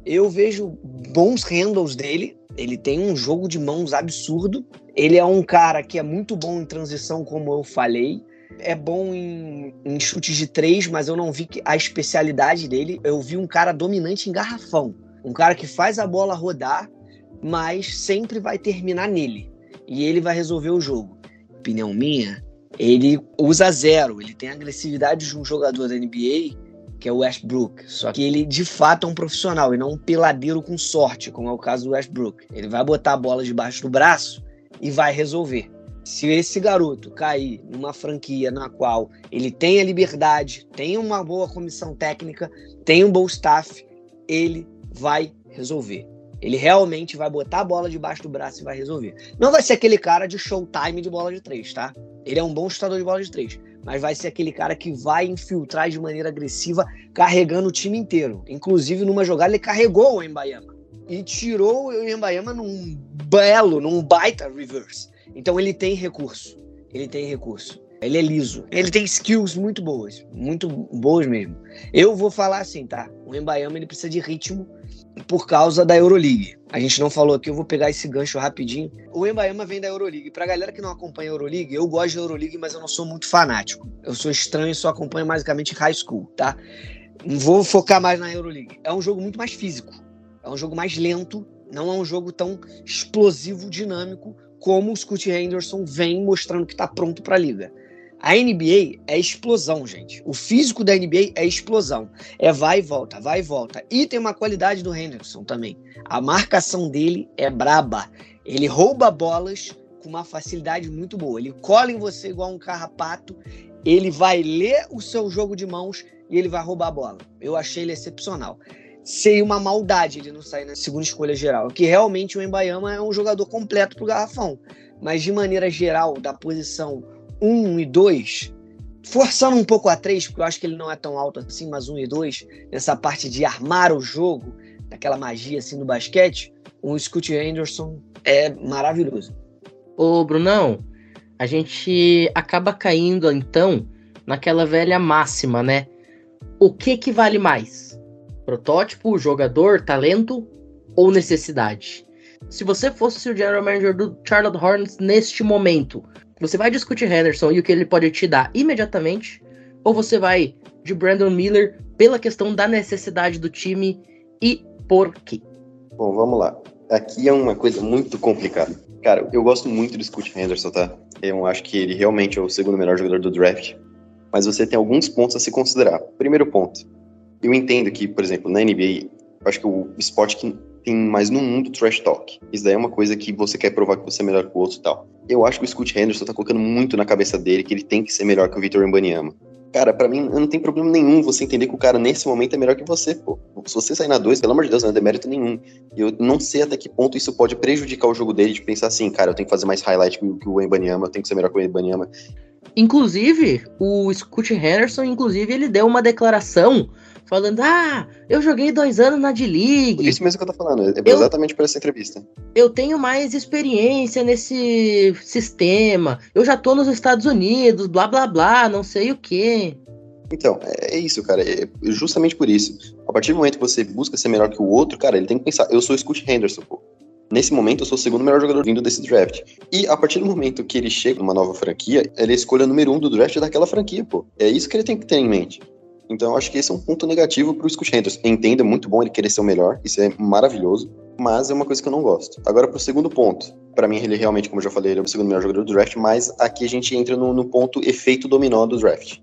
S6: Eu vejo bons handles dele. Ele tem um jogo de mãos absurdo. Ele é um cara que é muito bom em transição, como eu falei é bom em, em chutes de três, mas eu não vi a especialidade dele. Eu vi um cara dominante em garrafão. Um cara que faz a bola rodar, mas sempre vai terminar nele. E ele vai resolver o jogo. Opinião minha, ele usa zero. Ele tem a agressividade de um jogador da NBA, que é o Westbrook. Só que ele, de fato, é um profissional e não um peladeiro com sorte, como é o caso do Westbrook. Ele vai botar a bola debaixo do braço e vai resolver. Se esse garoto cair numa franquia na qual ele tem a liberdade, tem uma boa comissão técnica, tem um bom staff, ele vai resolver. Ele realmente vai botar a bola debaixo do braço e vai resolver. Não vai ser aquele cara de showtime de bola de três, tá? Ele é um bom chutador de bola de três. Mas vai ser aquele cara que vai infiltrar de maneira agressiva, carregando o time inteiro. Inclusive, numa jogada, ele carregou o Embayama. E tirou o Embayama num belo, num baita reverse. Então ele tem recurso. Ele tem recurso. Ele é liso. Ele tem skills muito boas. Muito boas mesmo. Eu vou falar assim, tá? O Embayama ele precisa de ritmo por causa da Euroleague. A gente não falou aqui, eu vou pegar esse gancho rapidinho. O Embayama vem da Euroleague. Pra galera que não acompanha a Euroleague, eu gosto da Euroleague, mas eu não sou muito fanático. Eu sou estranho e só acompanho basicamente high school, tá? Vou focar mais na Euroleague. É um jogo muito mais físico. É um jogo mais lento. Não é um jogo tão explosivo, dinâmico como o Scott Henderson vem mostrando que está pronto para a liga. A NBA é explosão, gente. O físico da NBA é explosão. É vai e volta, vai e volta. E tem uma qualidade do Henderson também. A marcação dele é braba. Ele rouba bolas com uma facilidade muito boa. Ele cola em você igual um carrapato. Ele vai ler o seu jogo de mãos e ele vai roubar a bola. Eu achei ele excepcional seria uma maldade ele não sair na segunda escolha geral. Que realmente o Embayama é um jogador completo pro garrafão. Mas de maneira geral, da posição 1 e 2, forçando um pouco a 3, porque eu acho que ele não é tão alto assim, mas 1 e 2, nessa parte de armar o jogo, daquela magia assim no basquete, o Scott Henderson é maravilhoso.
S2: Ô, Brunão, a gente acaba caindo então naquela velha máxima, né? O que que vale mais? Protótipo, jogador, talento ou necessidade? Se você fosse o general manager do Charlotte Hornets neste momento, você vai discutir Henderson e o que ele pode te dar imediatamente, ou você vai de Brandon Miller pela questão da necessidade do time e por quê?
S5: Bom, vamos lá. Aqui é uma coisa muito complicada. Cara, eu gosto muito do Scott Henderson, tá? Eu acho que ele realmente é o segundo melhor jogador do draft. Mas você tem alguns pontos a se considerar. Primeiro ponto, Eu entendo que, por exemplo, na NBA, acho que o esporte que tem mais no mundo trash talk. Isso daí é uma coisa que você quer provar que você é melhor que o outro e tal. Eu acho que o Scott Henderson tá colocando muito na cabeça dele que ele tem que ser melhor que o Victor Wembanyama. Cara, para mim não tem problema nenhum você entender que o cara nesse momento é melhor que você, pô. Se você sair na 2, pelo amor de Deus, não é demérito nenhum. Eu não sei até que ponto isso pode prejudicar o jogo dele de pensar assim, cara, eu tenho que fazer mais highlight que o Wembanyama, eu tenho que ser melhor que o Wembanyama.
S2: Inclusive, o Scott Henderson, inclusive, ele deu uma declaração falando: Ah, eu joguei dois anos na D-League.
S5: Isso mesmo que eu tô falando, é exatamente por essa entrevista.
S2: Eu tenho mais experiência nesse sistema, eu já tô nos Estados Unidos, blá blá blá, não sei o quê.
S5: Então, é, é isso, cara. É justamente por isso. A partir do momento que você busca ser melhor que o outro, cara, ele tem que pensar: eu sou o Scott Henderson, pô. Nesse momento, eu sou o segundo melhor jogador vindo desse draft. E a partir do momento que ele chega numa nova franquia, ele é a escolha número um do draft daquela franquia, pô. É isso que ele tem que ter em mente. Então, eu acho que esse é um ponto negativo pro Scott Henderson. Entendo, é muito bom ele querer ser o melhor, isso é maravilhoso, mas é uma coisa que eu não gosto. Agora, pro segundo ponto. Para mim, ele realmente, como eu já falei, ele é o segundo melhor jogador do draft, mas aqui a gente entra no, no ponto efeito dominó do draft.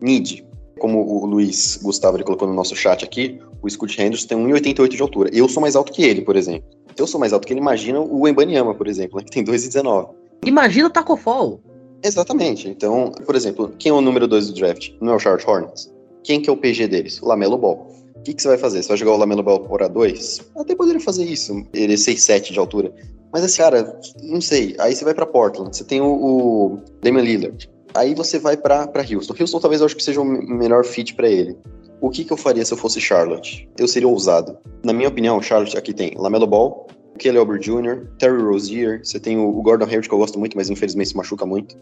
S5: Need. Como o Luiz Gustavo ele colocou no nosso chat aqui, o Scott Henderson tem 1,88 de altura. Eu sou mais alto que ele, por exemplo. Se eu sou mais alto que ele, imagina o Embanyama, por exemplo, né, que tem 2,19.
S2: Imagina o Taco Fall.
S5: Exatamente. Então, por exemplo, quem é o número 2 do draft? Não é o Charlotte Hornets? Quem que é o PG deles? Lamelo Ball. O que, que você vai fazer? Você vai jogar o Lamelo Ball por A2? Até poderia fazer isso, ele é 6'7 de altura. Mas esse cara, não sei. Aí você vai para Portland, você tem o, o Damian Lillard. Aí você vai para Houston. Houston talvez eu acho que seja o melhor fit para ele. O que, que eu faria se eu fosse Charlotte? Eu seria ousado. Na minha opinião, Charlotte aqui tem Lamelo Ball, Kelly Oubre Jr., Terry Rozier, você tem o Gordon Hayward que eu gosto muito, mas infelizmente se machuca muito.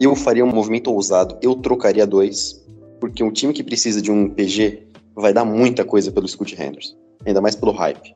S5: Eu faria um movimento ousado, eu trocaria dois, porque um time que precisa de um PG vai dar muita coisa pelo Scott Henderson, ainda mais pelo hype.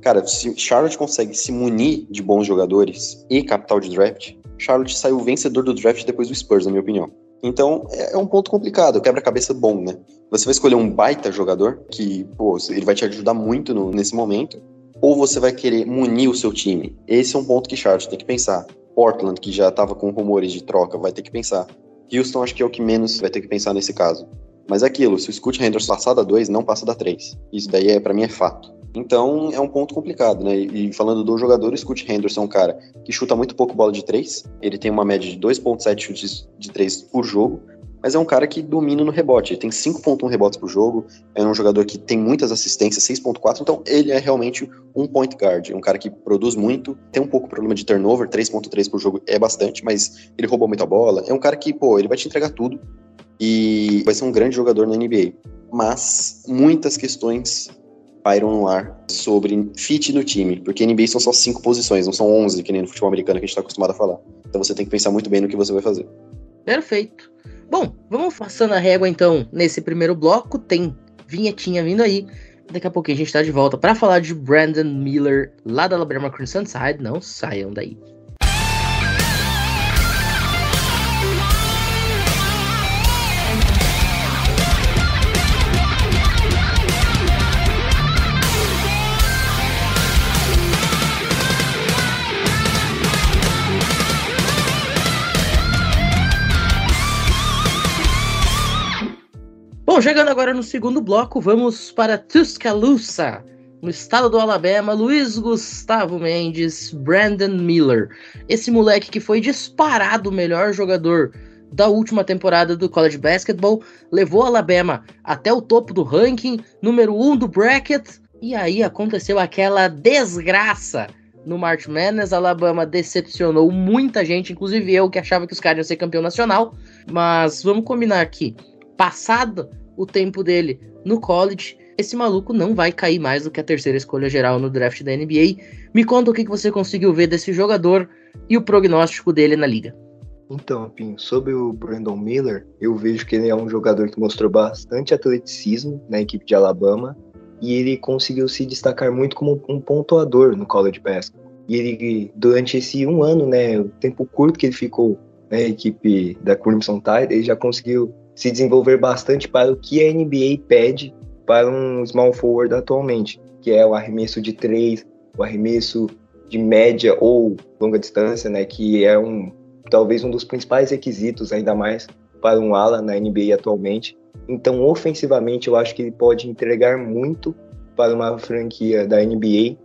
S5: Cara, se Charlotte consegue se munir de bons jogadores e capital de draft, Charlotte saiu vencedor do draft depois do Spurs, na minha opinião. Então, é, é um ponto complicado, quebra-cabeça bom, né? Você vai escolher um baita jogador, que, pô, ele vai te ajudar muito no, nesse momento, ou você vai querer munir o seu time? Esse é um ponto que Charlotte tem que pensar. Portland, que já estava com rumores de troca, vai ter que pensar. Houston acho que é o que menos vai ter que pensar nesse caso. Mas é aquilo, se o Scott Henderson passar da 2, não passa da 3. Isso daí é para mim é fato. Então é um ponto complicado, né? E falando do jogador, o Scott Henderson é um cara que chuta muito pouco bola de 3. Ele tem uma média de 2.7 chutes de 3 por jogo, mas é um cara que domina no rebote. Ele tem 5.1 rebotes por jogo, é um jogador que tem muitas assistências, 6.4, então ele é realmente um point guard, um cara que produz muito, tem um pouco problema de turnover, 3.3 por jogo é bastante, mas ele roubou muita bola. É um cara que, pô, ele vai te entregar tudo e vai ser um grande jogador na NBA. Mas muitas questões pairam no ar sobre fit no time, porque NBA são só cinco posições, não são 11, que nem no futebol americano que a gente está acostumado a falar. Então você tem que pensar muito bem no que você vai fazer.
S2: Perfeito. Bom, vamos passando a régua então nesse primeiro bloco. Tem vinhetinha vindo aí. Daqui a pouquinho a gente tá de volta para falar de Brandon Miller lá da Alabama Crimson Side. Não saiam daí. Chegando agora no segundo bloco, vamos para Tuscaloosa, no estado do Alabama, Luiz Gustavo Mendes, Brandon Miller. Esse moleque que foi disparado o melhor jogador da última temporada do college basketball, levou Alabama até o topo do ranking, número 1 um do bracket, e aí aconteceu aquela desgraça no March Madness. Alabama decepcionou muita gente, inclusive eu que achava que os caras iam ser campeão nacional, mas vamos combinar aqui. Passado o tempo dele no college, esse maluco não vai cair mais do que a terceira escolha geral no draft da NBA. Me conta o que você conseguiu ver desse jogador e o prognóstico dele na liga.
S4: Então, Pinho, sobre o Brandon Miller, eu vejo que ele é um jogador que mostrou bastante atleticismo na equipe de Alabama e ele conseguiu se destacar muito como um pontuador no college basketball. E ele, durante esse um ano, né, o tempo curto que ele ficou na equipe da Crimson Tide, ele já conseguiu se desenvolver bastante para o que a NBA pede para um small forward atualmente, que é o arremesso de três, o arremesso de média ou longa distância, né, que é um talvez um dos principais requisitos, ainda mais para um ala na NBA atualmente. Então, ofensivamente, eu acho que ele pode entregar muito para uma franquia da NBA.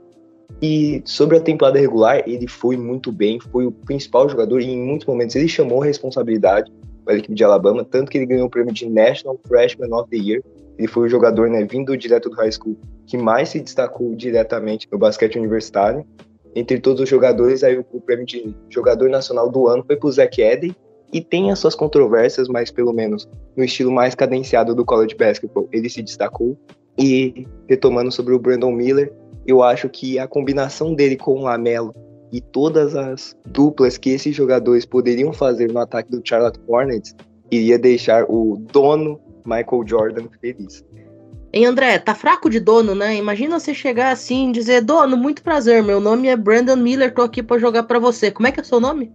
S4: E sobre a temporada regular, ele foi muito bem, foi o principal jogador e em muitos momentos ele chamou a responsabilidade para a equipe de Alabama, tanto que ele ganhou o prêmio de National Freshman of the Year. Ele foi o jogador, né, vindo direto do high school, que mais se destacou diretamente no basquete universitário. Entre todos os jogadores, aí o, prêmio de jogador nacional do ano foi para o Zach Edey, e tem as suas controvérsias, mas pelo menos no estilo mais cadenciado do college basketball, ele se destacou. E retomando sobre o Brandon Miller, eu acho que a combinação dele com o Lamelo e todas as duplas que esses jogadores poderiam fazer no ataque do Charlotte Hornets iria deixar o dono Michael Jordan feliz.
S2: Hein, André, tá fraco de dono, né? Imagina você chegar assim e dizer: Dono, muito prazer, meu nome é Brandon Miller, tô aqui para jogar para você. Como é que é o seu nome?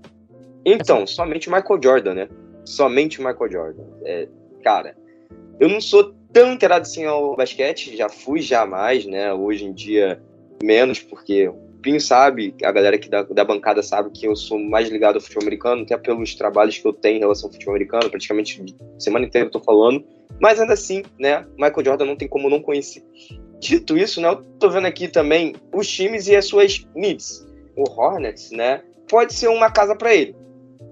S1: Então, somente Michael Jordan, né? Somente Michael Jordan. É, cara, eu não sou tão inteirado assim ao basquete, já fui jamais, né? Hoje em dia, menos, porque Pinho sabe, a galera aqui da, da bancada sabe que eu sou mais ligado ao futebol americano, até pelos trabalhos que eu tenho em relação ao futebol americano, praticamente semana inteira eu tô falando. Mas ainda assim, né? Michael Jordan não tem como não conhecer. Dito isso, né? Eu tô vendo aqui também os times e as suas needs. O Hornets, né? Pode ser uma casa para ele.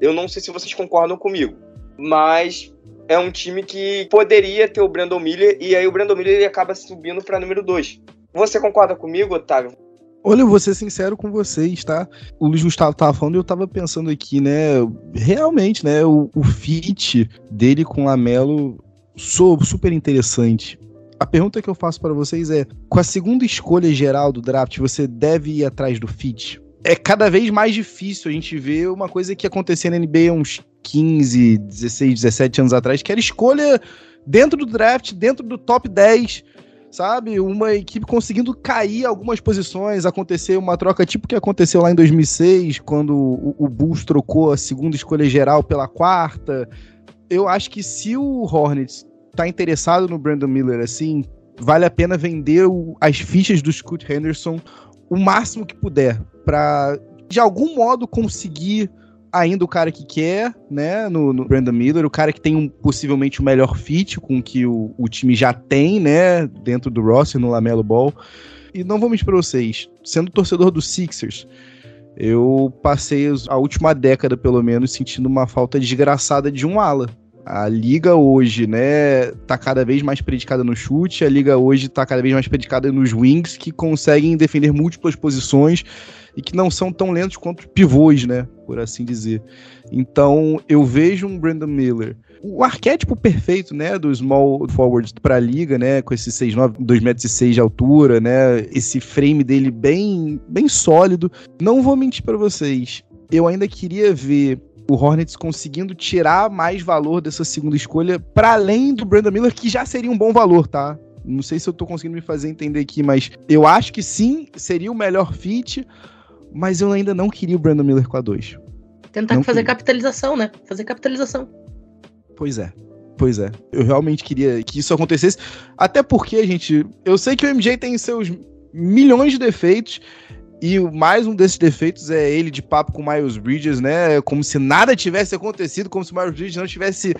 S1: Eu não sei se vocês concordam comigo, mas é um time que poderia ter o Brandon Miller e aí o Brandon Miller ele acaba subindo para número 2. Você concorda comigo, Otávio?
S3: Olha, eu vou ser sincero com vocês, tá? O Luiz Gustavo tava falando e eu tava pensando aqui, né? Realmente, né? O, o fit dele com o Lamelo sou super interessante. A pergunta que eu faço para vocês é: com a segunda escolha geral do draft, você deve ir atrás do fit? É cada vez mais difícil a gente ver uma coisa que acontecia na NBA uns 15, 16, 17 anos atrás, que era escolha dentro do draft, dentro do top 10, sabe? Uma equipe conseguindo cair algumas posições, acontecer uma troca tipo que aconteceu lá em 2006, quando o, o Bulls trocou a segunda escolha geral pela quarta. Eu acho que se o Hornets tá interessado no Brandon Miller assim, vale a pena vender o, as fichas do Scott Henderson o máximo que puder para de algum modo conseguir ainda o cara que quer, né, no, no Brandon Miller, o cara que tem um, possivelmente o melhor fit com que o, o time já tem, né, dentro do roster no Lamelo Ball. E não vou mentir pra vocês, sendo torcedor do Sixers, eu passei a última década, pelo menos, sentindo uma falta desgraçada de um ala. A liga hoje, né, tá cada vez mais predicada no chute, a liga hoje tá cada vez mais predicada nos wings, que conseguem defender múltiplas posições e que não são tão lentos quanto pivôs, né, por assim dizer. Então, eu vejo um Brandon Miller, o arquétipo perfeito, né, do small forward para a liga, né, com esse 6'9, 2 metros e 6 de altura, né, esse frame dele bem, bem sólido. Não vou mentir para vocês, eu ainda queria ver o Hornets conseguindo tirar mais valor dessa segunda escolha para além do Brandon Miller, que já seria um bom valor, tá? Não sei se eu tô conseguindo me fazer entender aqui, mas eu acho que sim, seria o melhor fit, mas eu ainda não queria o Brandon Miller com a 2.
S2: Tentar não fazer queria. capitalização, né? Fazer capitalização.
S3: Pois é. Pois é. Eu realmente queria que isso acontecesse. Até porque, gente, eu sei que o MJ tem seus milhões de defeitos. E mais um desses defeitos é ele de papo com o Miles Bridges, né? Como se nada tivesse acontecido, como se o Miles Bridges não tivesse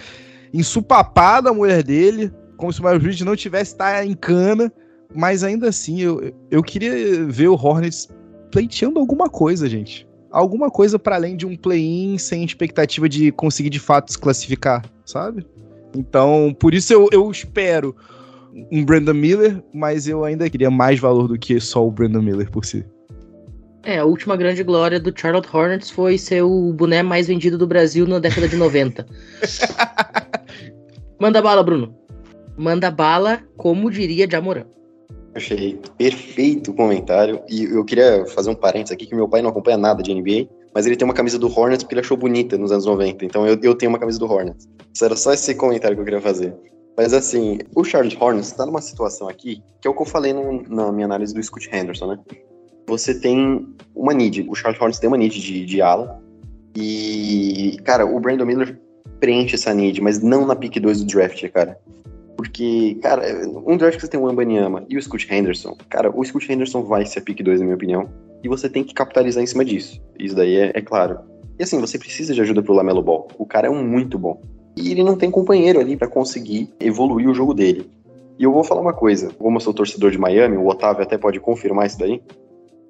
S3: ensupapado a mulher dele, como se o Miles Bridges não tivesse estar em cana. Mas ainda assim, eu, eu queria ver o Hornets pleiteando alguma coisa, gente. Alguma coisa para além de um play-in sem expectativa de conseguir de fato se classificar, sabe? Então, por isso eu, eu espero um Brandon Miller, mas eu ainda queria mais valor do que só o Brandon Miller por si.
S2: É, a última grande glória do Charlotte Hornets foi ser o boné mais vendido do Brasil na década de 90. Manda bala, Bruno. Manda bala, como diria Jamoran.
S5: Achei perfeito o comentário. E eu queria fazer um parênteses aqui, que meu pai não acompanha nada de NBA, mas ele tem uma camisa do Hornets porque ele achou bonita nos anos 90. Então eu, eu tenho uma camisa do Hornets. Isso era só esse comentário que eu queria fazer. Mas assim, o Charlotte Hornets está numa situação aqui, que é o que eu falei no, na minha análise do Scott Henderson, né? você tem uma need. O Charles Hornets tem uma need de, de ala. E, cara, o Brandon Miller preenche essa need, mas não na pick 2 do draft, cara. Porque, cara, um draft que você tem o Ambanyama e o Scott Henderson, cara, o Scott Henderson vai ser a pick 2, na minha opinião. E você tem que capitalizar em cima disso. Isso daí é, é claro. E assim, você precisa de ajuda pro Lamelo Ball. O cara é um muito bom. e ele não tem companheiro ali para conseguir evoluir o jogo dele. E eu vou falar uma coisa, como eu sou torcedor de Miami, o Otávio até pode confirmar isso daí.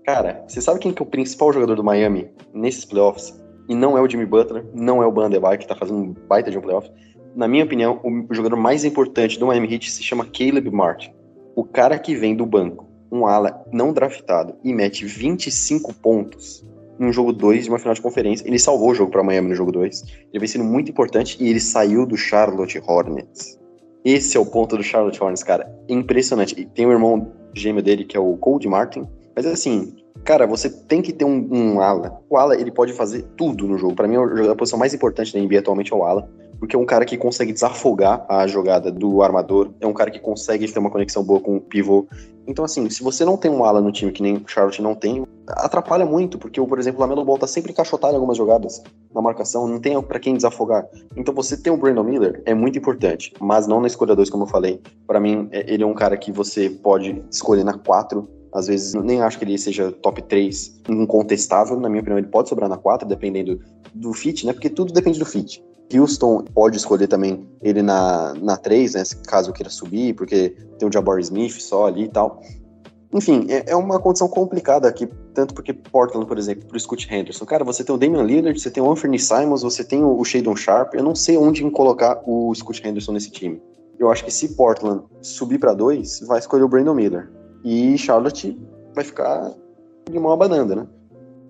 S5: Cara, você sabe quem que é o principal jogador do Miami nesses playoffs? E não é o Jimmy Butler, não é o Bandebaio, que tá fazendo um baita de um playoff. Na minha opinião, o jogador mais importante do Miami Heat se chama Caleb Martin. O cara que vem do banco, um ala não draftado, e mete 25 pontos num jogo 2 de uma final de conferência. Ele salvou o jogo para Miami no jogo 2. Ele vem sendo muito importante e ele saiu do Charlotte Hornets. Esse é o ponto do Charlotte Hornets, cara. Impressionante. E tem o irmão gêmeo dele, que é o Cold Martin. Mas assim, cara, você tem que ter um, um ala. O ala, ele pode fazer tudo no jogo. Para mim, a posição mais importante da NBA atualmente é o ala. Porque é um cara que consegue desafogar a jogada do armador. É um cara que consegue ter uma conexão boa com o pivô. Então, assim, se você não tem um ala no time que nem o Charlotte não tem, atrapalha muito, porque, por exemplo, o Lamelo Ball tá sempre encaixotado em algumas jogadas na marcação, não tem para quem desafogar. Então, você ter um Brandon Miller é muito importante, mas não na escolha 2, como eu falei. Para mim, é, ele é um cara que você pode escolher na 4, às vezes, nem acho que ele seja top 3 incontestável. Na minha opinião, ele pode sobrar na 4, dependendo do fit, né? Porque tudo depende do fit. Houston pode escolher também ele na, na 3, né? Caso queira subir, porque tem o Jabbar Smith só ali e tal. Enfim, é, é uma condição complicada aqui, tanto porque Portland, por exemplo, pro Scott Henderson. Cara, você tem o Damian Lillard, você tem o Anthony Simons, você tem o, o Shadon Sharp. Eu não sei onde colocar o Scott Henderson nesse time. Eu acho que se Portland subir para 2, vai escolher o Brandon Miller. E Charlotte vai ficar de mão abanando, né?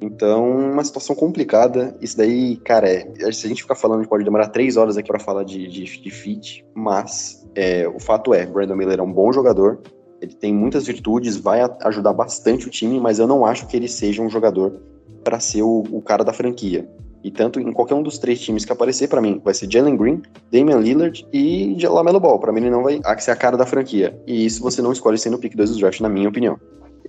S5: Então, uma situação complicada. Isso daí, cara, é, se a gente ficar falando, pode demorar três horas aqui para falar de, de, de fit, mas é, o fato é, Brandon Miller é um bom jogador, ele tem muitas virtudes, vai ajudar bastante o time, mas eu não acho que ele seja um jogador para ser o, o, cara da franquia. E tanto em qualquer um dos três times que aparecer, para mim, vai ser Jalen Green, Damian Lillard e Lamelo Ball. Para mim, ele não vai ser a cara da franquia. E isso você não escolhe sendo o pick 2 do draft, na minha opinião.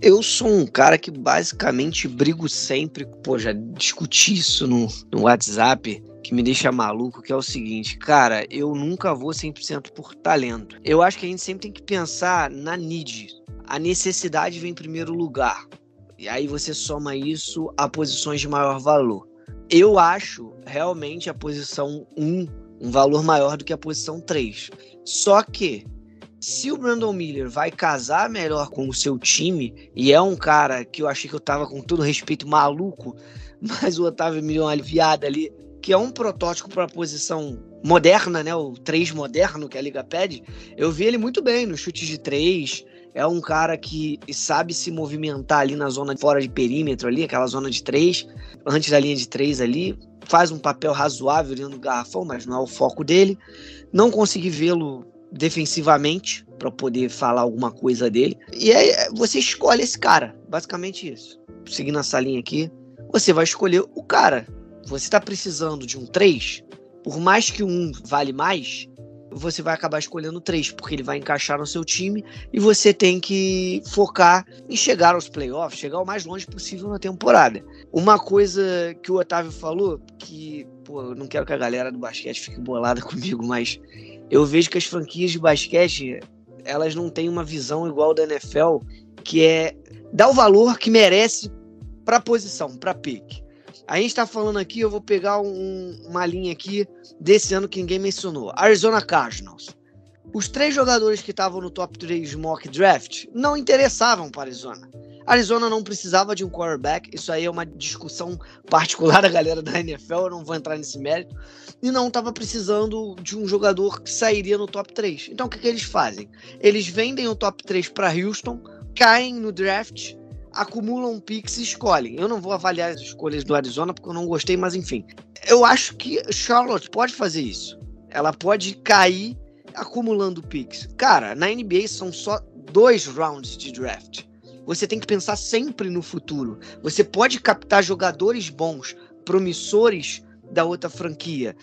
S6: Eu sou um cara que basicamente brigo sempre, pô, já discuti isso no, no WhatsApp, que me deixa maluco, que é o seguinte, cara, eu nunca vou 100% por talento. Eu acho que a gente sempre tem que pensar na need. A necessidade vem em primeiro lugar. E aí você soma isso a posições de maior valor. Eu acho realmente a posição 1 um valor maior do que a posição 3. Só que se o Brandon Miller vai casar melhor com o seu time, e é um cara que eu achei que eu tava com todo respeito maluco, mas o Otávio me deu uma aliviada ali, que é um protótipo para a posição moderna, né? O 3 moderno que a liga pede. Eu vi ele muito bem no chute de 3. É um cara que sabe se movimentar ali na zona fora de perímetro ali, aquela zona de 3, antes da linha de 3 ali. Faz um papel razoável dentro do garrafão, mas não é o foco dele. Não consegui vê-lo defensivamente para poder falar alguma coisa dele. E aí você escolhe esse cara, basicamente isso. Seguindo essa linha aqui, você vai escolher o cara. Você está precisando de um 3, por mais que um vale mais, você vai acabar escolhendo três, porque ele vai encaixar no seu time e você tem que focar em chegar aos playoffs, chegar o mais longe possível na temporada. Uma coisa que o Otávio falou, que, pô, eu não quero que a galera do basquete fique bolada comigo, mas eu vejo que as franquias de basquete elas não têm uma visão igual da NFL, que é dar o valor que merece para a posição, para pick. A gente está falando aqui, eu vou pegar um, uma linha aqui desse ano que ninguém mencionou. Arizona Cardinals. Os três jogadores que estavam no top 3 mock draft não interessavam para Arizona. Arizona não precisava de um quarterback, isso aí é uma discussão particular da galera da NFL, eu não vou entrar nesse mérito. E não estava precisando de um jogador que sairia no top 3. Então o que, que eles fazem? Eles vendem o top 3 para Houston, caem no draft, acumulam picks e escolhem. Eu não vou avaliar as escolhas do Arizona porque eu não gostei, mas enfim. Eu acho que Charlotte pode fazer isso. Ela pode cair acumulando picks. Cara, na NBA são só dois rounds de draft. Você tem que pensar sempre no futuro. Você pode captar jogadores bons, promissores da outra franquia.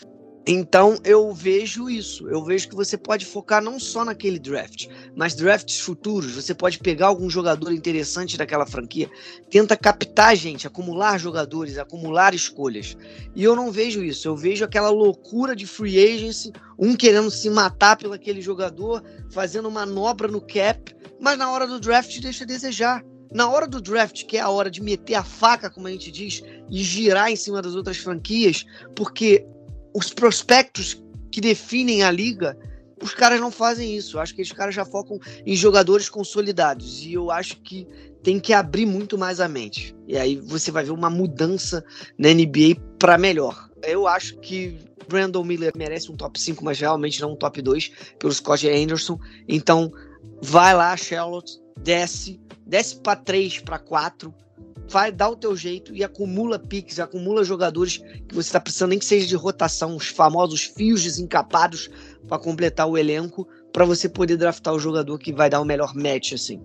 S6: Então eu vejo isso. Eu vejo que você pode focar não só naquele draft, mas drafts futuros. Você pode pegar algum jogador interessante daquela franquia, tenta captar gente, acumular jogadores, acumular escolhas. E eu não vejo isso. Eu vejo aquela loucura de free agency, um querendo se matar pelo aquele jogador, fazendo manobra no cap mas na hora do draft deixa a desejar. Na hora do draft, que é a hora de meter a faca, como a gente diz, e girar em cima das outras franquias, porque os prospectos que definem a liga, os caras não fazem isso. Eu acho que os caras já focam em jogadores consolidados. E eu acho que tem que abrir muito mais a mente. E aí você vai ver uma mudança na NBA para melhor. Eu acho que Brandon Miller merece um top 5, mas realmente não um top 2 pelo Scott Anderson. Então, vai lá, Charlotte, desce, desce para 3, para 4, vai dar o teu jeito e acumula picks, acumula jogadores que você está precisando, nem que seja de rotação, os famosos fios desencapados para completar o elenco, para você poder draftar o jogador que vai dar o melhor match, assim.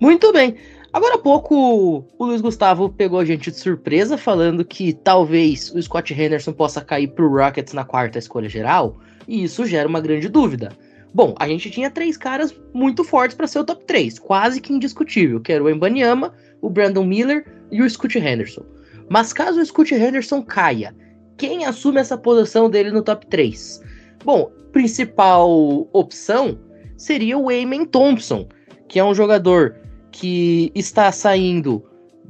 S2: Muito bem. Agora há pouco o Luiz Gustavo pegou a gente de surpresa falando que talvez o Scott Henderson possa cair pro Rockets na quarta escolha geral, e isso gera uma grande dúvida. Bom, a gente tinha três caras muito fortes para ser o top 3, quase que indiscutível, que era o Embanyama, o Brandon Miller e o Scott Henderson. Mas caso o Scott Henderson caia, quem assume essa posição dele no top 3? Bom, principal opção seria o Eamon Thompson, que é um jogador que está saindo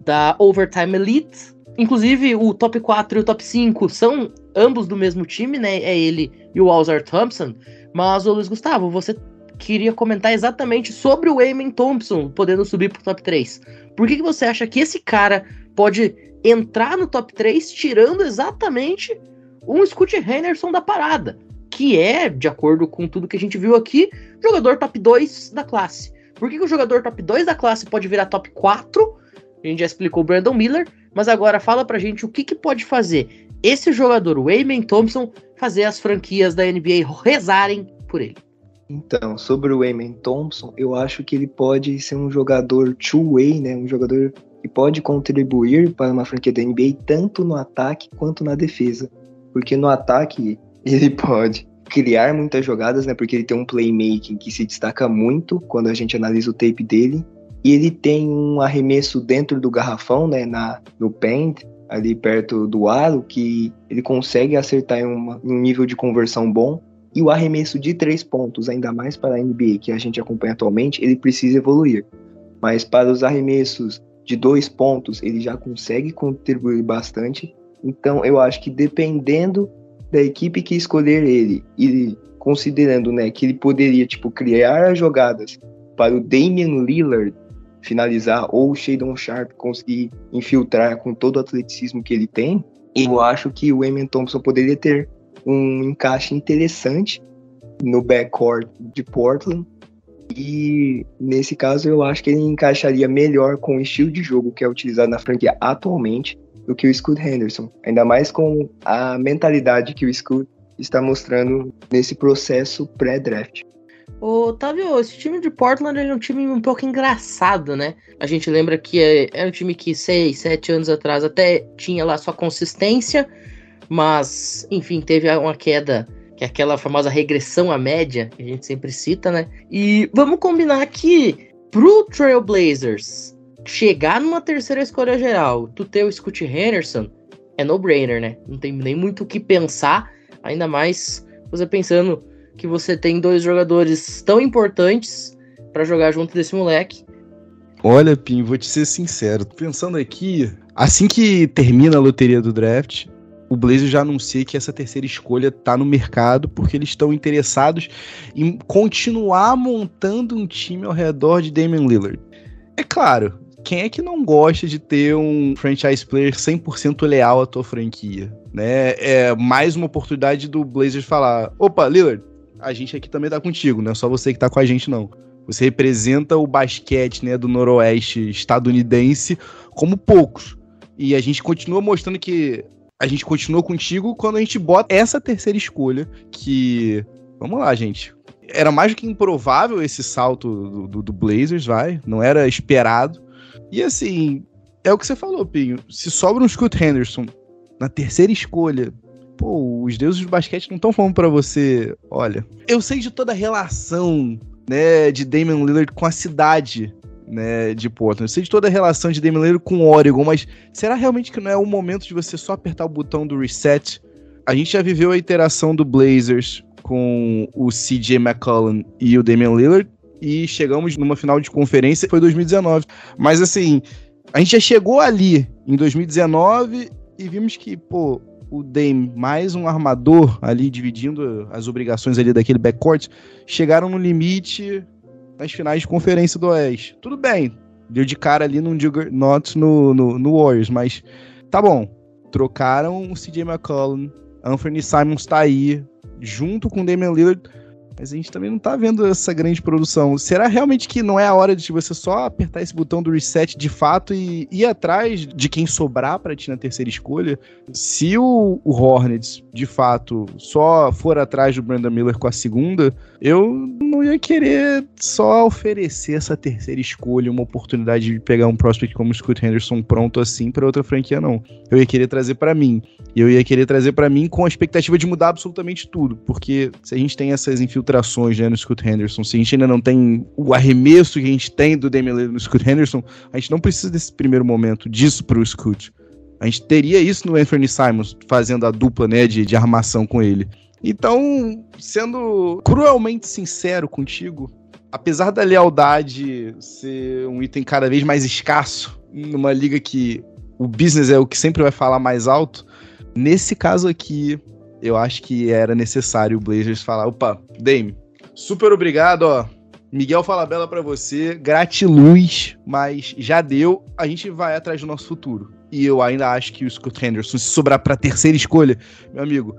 S2: da Overtime Elite. Inclusive, o top 4 e o top 5 são ambos do mesmo time, né? É ele e o Alzar Thompson. Mas, ô Luiz Gustavo, você queria comentar exatamente sobre o Eamon Thompson podendo subir pro top 3. Por que, que você acha que esse cara pode entrar no top 3 tirando exatamente um Scoot Henderson da parada? Que é, de acordo com tudo que a gente viu aqui, jogador top 2 da classe. Por que, que o jogador top 2 da classe pode virar top 4? A gente já explicou o Brandon Miller, mas agora fala pra gente o que, que pode fazer esse jogador, o Eamon Thompson, fazer as franquias da NBA rezarem por ele.
S4: Então, sobre o Eamon Thompson, eu acho que ele pode ser um jogador two-way, né? Um jogador que pode contribuir para uma franquia da NBA tanto no ataque quanto na defesa. Porque no ataque ele pode criar muitas jogadas, né? Porque ele tem um playmaking que se destaca muito quando a gente analisa o tape dele. E ele tem um arremesso dentro do garrafão, né? Na, no paint, ali perto do aro, que ele consegue acertar em, uma, em um nível de conversão bom. E o arremesso de três pontos, ainda mais para a NBA que a gente acompanha atualmente, ele precisa evoluir. Mas para os arremessos de dois pontos, ele já consegue contribuir bastante. Então eu acho que dependendo da equipe que escolher ele e considerando né, que ele poderia tipo criar jogadas para o Damian Lillard finalizar ou o Shadon Sharp conseguir infiltrar com todo o atleticismo que ele tem, eu acho que o Eamon Thompson poderia ter um encaixe interessante no backcourt de Portland. E nesse caso eu acho que ele encaixaria melhor com o estilo de jogo que é utilizado na franquia atualmente do que o Scoot Henderson. Ainda mais com a mentalidade que o Scoot está mostrando nesse processo pré-draft.
S2: Otávio, esse time de Portland é um time um pouco engraçado, né? A gente lembra que é, é um time que seis, sete anos atrás até tinha lá sua consistência, mas, enfim, teve uma queda, que é aquela famosa regressão à média, que a gente sempre cita, né? E vamos combinar que pro Trailblazers chegar numa terceira escolha geral, tu ter o Scott Henderson, é no-brainer, né? Não tem nem muito o que pensar, ainda mais você pensando que você tem dois jogadores tão importantes para jogar junto desse moleque.
S3: Olha, Pim, vou te ser sincero, pensando aqui, assim que termina a loteria do draft, o Blazer já anuncia que essa terceira escolha tá no mercado porque eles estão interessados em continuar montando um time ao redor de Damian Lillard. É claro, quem é que não gosta de ter um franchise player 100% leal à tua franquia, né? É mais uma oportunidade do Blazers falar: "Opa, Lillard, a gente aqui também tá contigo, não é só você que tá com a gente não. Você representa o basquete, né, do noroeste estadunidense como poucos. E a gente continua mostrando que a gente continua contigo quando a gente bota essa terceira escolha, que. Vamos lá, gente. Era mais do que improvável esse salto do, do, do Blazers, vai. Não era esperado. E assim, é o que você falou, Pinho. Se sobra um Scott Henderson na terceira escolha, pô, os deuses do basquete não estão falando para você, olha. Eu sei de toda a relação, né, de Damian Lillard com a cidade né, de Portland. Eu sei de toda a relação de Damian Lillard com Oregon, mas será realmente que não é o momento de você só apertar o botão do reset? A gente já viveu a interação do Blazers com o CJ McCollum e o Damian Lillard e chegamos numa final de conferência, foi 2019. Mas assim, a gente já chegou ali em 2019 e vimos que, pô, o Dame mais um armador ali dividindo as obrigações ali daquele backcourt, chegaram no limite nas finais de conferência do Oeste. Tudo bem, deu de cara ali num Juggernaut no, no, no Warriors, mas tá bom. Trocaram o CJ McCollum, Anthony Simons tá aí, junto com o Damian Lillard mas a gente também não tá vendo essa grande produção. Será realmente que não é a hora de você só apertar esse botão do reset de fato e ir atrás de quem sobrar para ti na terceira escolha? Se o, o, Hornets, de fato, só for atrás do Brandon Miller com a segunda, eu não ia querer só oferecer essa terceira escolha, uma oportunidade de pegar um prospect como o Scott Henderson pronto assim para outra franquia, não. Eu ia querer trazer para mim. E eu ia querer trazer para mim com a expectativa de mudar absolutamente tudo. Porque se a gente tem essas infiltrações infiltrações né, no Scott Henderson, se a gente ainda não tem o arremesso que a gente tem do Damian Lillard no Scott Henderson, a gente não precisa desse primeiro momento disso pro Scott. A gente teria isso no Anthony Simons, fazendo a dupla né, de, de armação com ele. Então, sendo cruelmente sincero contigo, apesar da lealdade ser um item cada vez mais escasso, numa liga que o business é o que sempre vai falar mais alto, nesse caso aqui, eu acho que era necessário o Blazers falar, opa, Dame, super obrigado, ó. Miguel Falabella para você, gratiluz, mas já deu, a gente vai atrás do nosso futuro. E eu ainda acho que o Scott Henderson, se sobrar pra terceira escolha, meu amigo,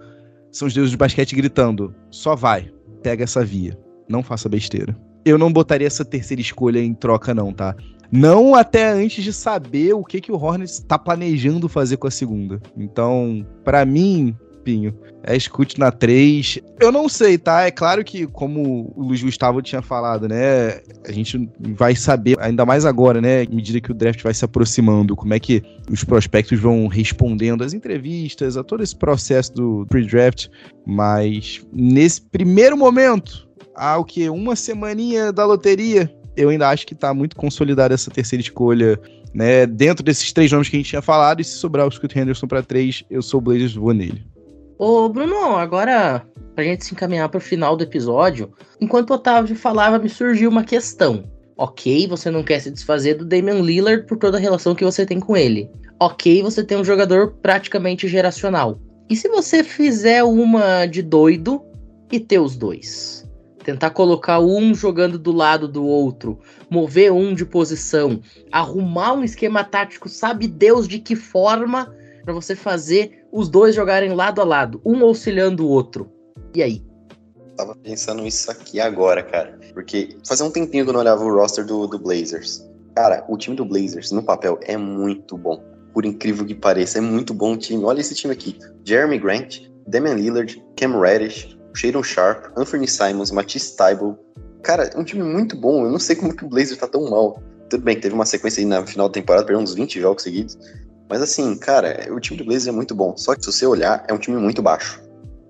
S3: são os deuses do basquete gritando, só vai, pega essa via, não faça besteira. Eu não botaria essa terceira escolha em troca não, tá? Não até antes de saber o que, que o Hornets tá planejando fazer com a segunda. Então, para mim, É Scoot na 3. Eu não sei, tá? É claro que, como o Luiz Gustavo tinha falado, né? A gente vai saber, ainda mais agora, né? À medida que o draft vai se aproximando, como é que os prospectos vão respondendo às entrevistas, a todo esse processo do pre-draft. Mas nesse primeiro momento, há o que? Uma semaninha da loteria, eu ainda acho que tá muito consolidada essa terceira escolha, né? Dentro desses três nomes que a gente tinha falado, e se sobrar o Scott Henderson para três, eu sou o Blazers, vou nele.
S2: Ô, Bruno, agora, pra gente se encaminhar pro final do episódio, enquanto o Otávio falava, me surgiu uma questão. Ok, você não quer se desfazer do Damian Lillard por toda a relação que você tem com ele. Ok, você tem um jogador praticamente geracional. E se você fizer uma de doido e ter os dois? Tentar colocar um jogando do lado do outro, mover um de posição, arrumar um esquema tático, sabe Deus de que forma, para você fazer os dois jogarem lado a lado, um auxiliando o outro. E aí?
S5: Tava pensando isso aqui agora, cara. Porque fazia um tempinho que eu não olhava o roster do, do Blazers. Cara, o time do Blazers, no papel, é muito bom. Por incrível que pareça, é muito bom o time. Olha esse time aqui. Jeremy Grant, Damian Lillard, Cam Reddish, Shadon Sharp, Anthony Simons, Matisse Tybalt. Cara, é um time muito bom. Eu não sei como que o Blazers tá tão mal. Tudo bem, teve uma sequência aí na final da temporada, perdeu uns 20 jogos seguidos. Mas assim, cara, o time do Blazers é muito bom. Só que se você olhar, é um time muito baixo.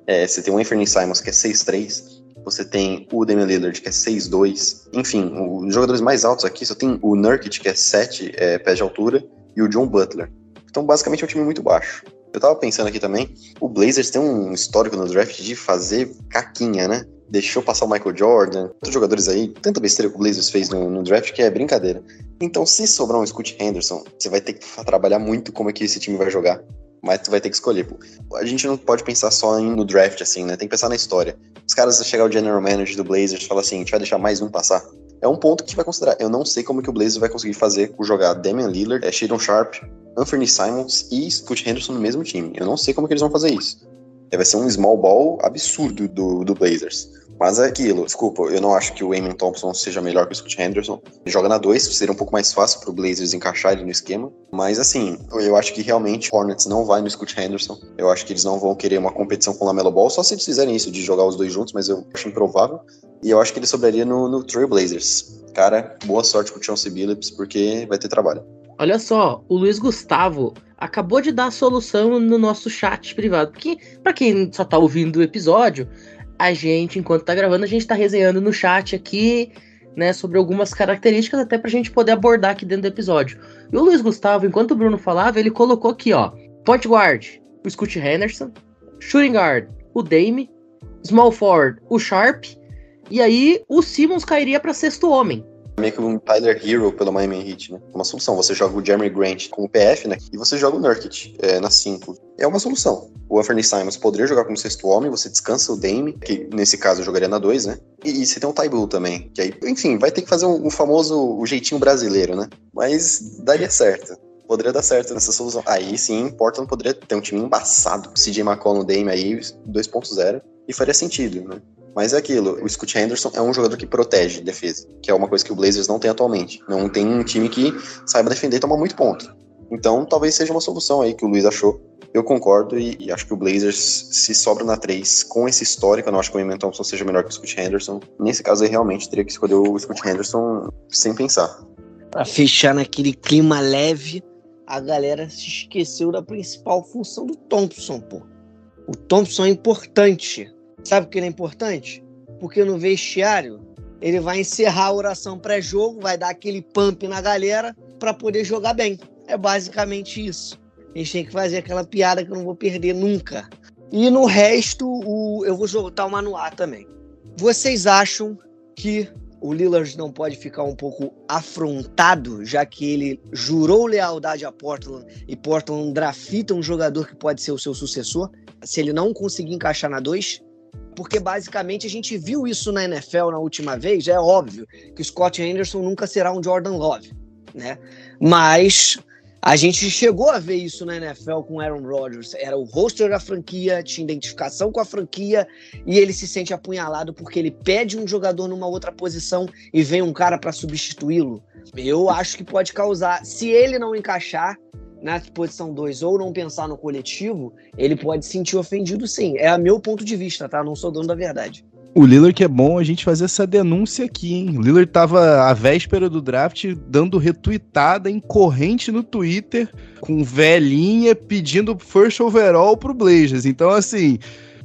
S5: É, você tem o Anthony Simons, que é 6'3", você tem o Damian Lillard, que é 6'2". Enfim, os jogadores mais altos aqui só tem o Nurkic, que é 7 é, pés de altura, e o John Butler. Então, basicamente, é um time muito baixo. Eu tava pensando aqui também, o Blazers tem um histórico no draft de fazer caquinha, né? Deixou passar o Michael Jordan, outros jogadores aí, tanta besteira que o Blazers fez no, no, draft que é brincadeira. Então, se sobrar um Scott Henderson, você vai ter que trabalhar muito como é que esse time vai jogar. Mas tu vai ter que escolher. Pô. A gente não pode pensar só no draft, assim, né? Tem que pensar na história. Os caras chegar o general manager do Blazers e falar assim, a gente vai deixar mais um passar. É um ponto que vai considerar. Eu não sei como que o Blazers vai conseguir fazer com jogar Damian Lillard, é, Shadon Sharp, Anthony Simons e Scott Henderson no mesmo time. Eu não sei como que eles vão fazer isso. Vai ser um small ball absurdo do, do Blazers. Mas é aquilo, desculpa, eu não acho que o Eamon Thompson seja melhor que o Scott Henderson. Ele joga na 2, seria um pouco mais fácil pro Blazers encaixar ele no esquema. Mas assim, eu acho que realmente Hornets não vai no Scott Henderson. Eu acho que eles não vão querer uma competição com o Lamelo Ball, só se eles fizerem isso, de jogar os dois juntos, mas eu acho improvável. E eu acho que ele sobraria no, no Trail Blazers. Cara, boa sorte com o Chauncey Billups, porque vai ter trabalho.
S2: Olha só, o Luiz Gustavo acabou de dar a solução no nosso chat privado. Porque, para quem só tá ouvindo o episódio, a gente, enquanto tá gravando, a gente tá resenhando no chat aqui, né, sobre algumas características, até pra gente poder abordar aqui dentro do episódio. E o Luiz Gustavo, enquanto o Bruno falava, ele colocou aqui, ó, point guard, o Scott Henderson, shooting guard, o Dame, small forward, o Sharp, e aí o Simmons cairia para sexto homem.
S5: Meio que um Tyler Hero pelo Miami Heat, né? Uma solução. Você joga o Jeremy Grant com o PF, né? E você joga o Nurkic é, na 5. É uma solução. O Anthony Simons poderia jogar como sexto homem, você descansa o Dame, que nesse caso jogaria na 2, né? E, e, você tem o Taibu também, que aí, enfim, vai ter que fazer um, um famoso o jeitinho brasileiro, né? Mas daria certo poderia dar certo nessa solução. Aí sim, Portland poderia ter um time embaçado. CJ McCollum, Dame aí, 2.0, e faria sentido, né? Mas é aquilo, o Scott Henderson é um jogador que protege defesa, que é uma coisa que o Blazers não tem atualmente. Não tem um time que saiba defender e tomar muito ponto. Então talvez seja uma solução aí que o Luiz achou. Eu concordo e, e acho que o Blazers se sobra na 3 com esse histórico. Eu não acho que o Eamon Thompson seja melhor que o Scott Henderson. Nesse caso aí realmente teria que escolher o Scott Henderson sem pensar.
S6: Pra fechar naquele clima leve, a galera se esqueceu da principal função do Thompson, pô. O Thompson é importante. Sabe por que ele é importante? Porque no vestiário ele vai encerrar a oração pré-jogo, vai dar aquele pump na galera para poder jogar bem. É basicamente isso. A gente tem que fazer aquela piada que eu não vou perder nunca. E no resto, o, eu vou jogar o manual também. Vocês acham que o Lillard não pode ficar um pouco afrontado, já que ele jurou lealdade a Portland e Portland drafta um jogador que pode ser o seu sucessor, se ele não conseguir encaixar na 2? Porque basicamente a gente viu isso na NFL na última vez, é óbvio que o Scott Anderson nunca será um Jordan Love, né? Mas a gente chegou a ver isso na NFL com Aaron Rodgers. Era o roster da franquia, tinha identificação com a franquia e ele se sente apunhalado porque ele pede um jogador numa outra posição e vem um cara para substituí-lo. Eu acho que pode causar, se ele não encaixar na posição 2 ou não pensar no coletivo, ele pode se sentir ofendido sim. É a meu ponto de vista, tá? Não sou dono da verdade.
S3: O Lillard que é bom a gente fazer essa denúncia aqui, hein? O Lillard tava à véspera do draft dando retweetada em corrente no Twitter com velhinha pedindo first overall pro Blazers. Então, assim,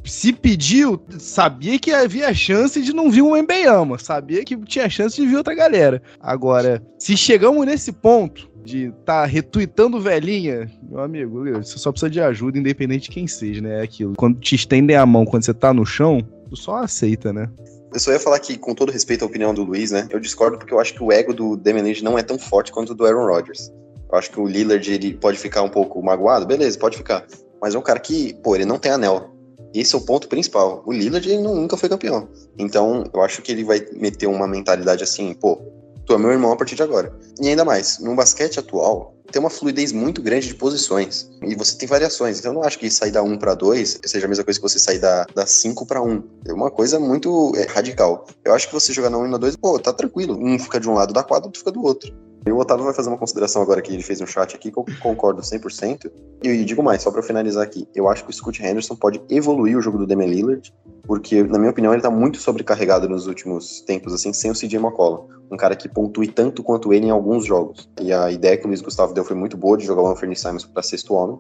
S3: se pediu, sabia que havia chance de não vir um Embeyama, sabia que tinha chance de vir outra galera. Agora, se chegamos nesse ponto de estar tá retweetando velhinha, meu amigo, você só precisa de ajuda, independente de quem seja, né? É aquilo. Quando te estendem a mão quando você tá no chão, tu só aceita, né?
S5: Eu só ia falar que, com todo respeito à opinião do Luiz, né? Eu discordo porque eu acho que o ego do Damian Lillard não é tão forte quanto o do Aaron Rodgers. Eu acho que o Lillard ele pode ficar um pouco magoado, beleza, pode ficar. Mas é um cara que, pô, ele não tem anel. Esse é o ponto principal. O Lillard ele nunca foi campeão. Então, eu acho que ele vai meter uma mentalidade assim, pô, tu é meu irmão a partir de agora. E ainda mais, no basquete atual, tem uma fluidez muito grande de posições. E você tem variações. Então eu não acho que sair da 1 para 2 seja a mesma coisa que você sair da, da 5 para 1. É uma coisa muito é, radical. Eu acho que você jogar na 1 e na 2, pô, tá tranquilo. Um fica de um lado da quadra, outro fica do outro. E o Otávio vai fazer uma consideração agora que ele fez no chat aqui, que eu concordo 100%. E digo mais, só para finalizar aqui, eu acho que o Scott Henderson pode evoluir o jogo do Damian Lillard, porque, na minha opinião, ele tá muito sobrecarregado nos últimos tempos, assim, sem o CJ McCollum. Um cara que pontue tanto quanto ele em alguns jogos. E a ideia que o Luiz Gustavo deu foi muito boa de jogar o Anthony Simons para sexto homem.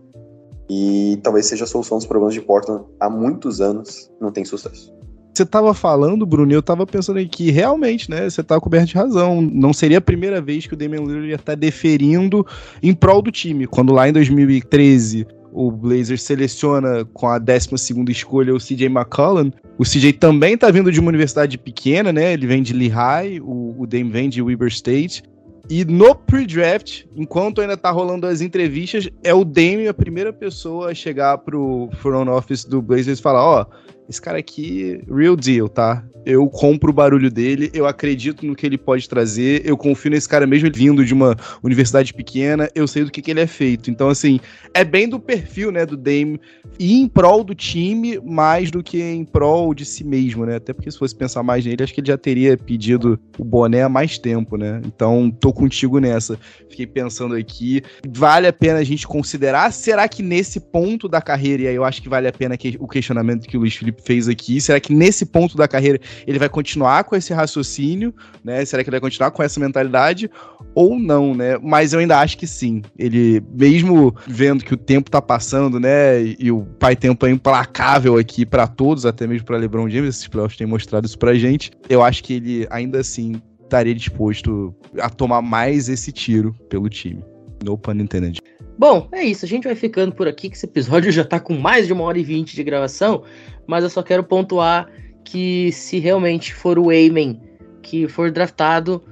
S5: E talvez seja a solução dos problemas de Portland há muitos anos não tem sucesso.
S3: Você tava falando, Bruno, eu tava pensando que realmente, né, você tá coberto de razão. Não seria a primeira vez que o Damian Lillard ia estar tá deferindo em prol do time. Quando lá em 2013 o Blazers seleciona com a 12 escolha o CJ McCollum. O CJ também tá vindo de uma universidade pequena, né? Ele vem de Lehigh, o, o Dame vem de Weber State. E no pre-draft, enquanto ainda tá rolando as entrevistas, é o Dame a primeira pessoa a chegar pro front office do Blazers e falar: Ó, oh, esse cara aqui, real deal, tá? Eu compro o barulho dele, eu acredito no que ele pode trazer, eu confio nesse cara mesmo vindo de uma universidade pequena, eu sei do que, que ele é feito. Então, assim, é bem do perfil, né, do Dame, ir em prol do time mais do que em prol de si mesmo, né? Até porque se fosse pensar mais nele, acho que ele já teria pedido o boné há mais tempo, né? Então, tô contigo nessa. Fiquei pensando aqui, vale a pena a gente considerar? Será que nesse ponto da carreira, e aí eu acho que vale a pena que, o questionamento que o Luiz Felipe fez aqui, será que nesse ponto da carreira ele vai continuar com esse raciocínio, né? Será que ele vai continuar com essa mentalidade ou não, né? Mas eu ainda acho que sim. Ele, mesmo vendo que o tempo tá passando, né? E, o pai tempo é implacável aqui para todos, até mesmo para LeBron James, esses playoffs têm mostrado isso pra gente. Eu acho que ele ainda assim estaria disposto a tomar mais esse tiro pelo time. No pun intended.
S2: Bom, é isso. A gente vai ficando por aqui, que esse episódio já tá com mais de uma hora e vinte de gravação. Mas eu só quero pontuar que se realmente for o Amen que for draftado,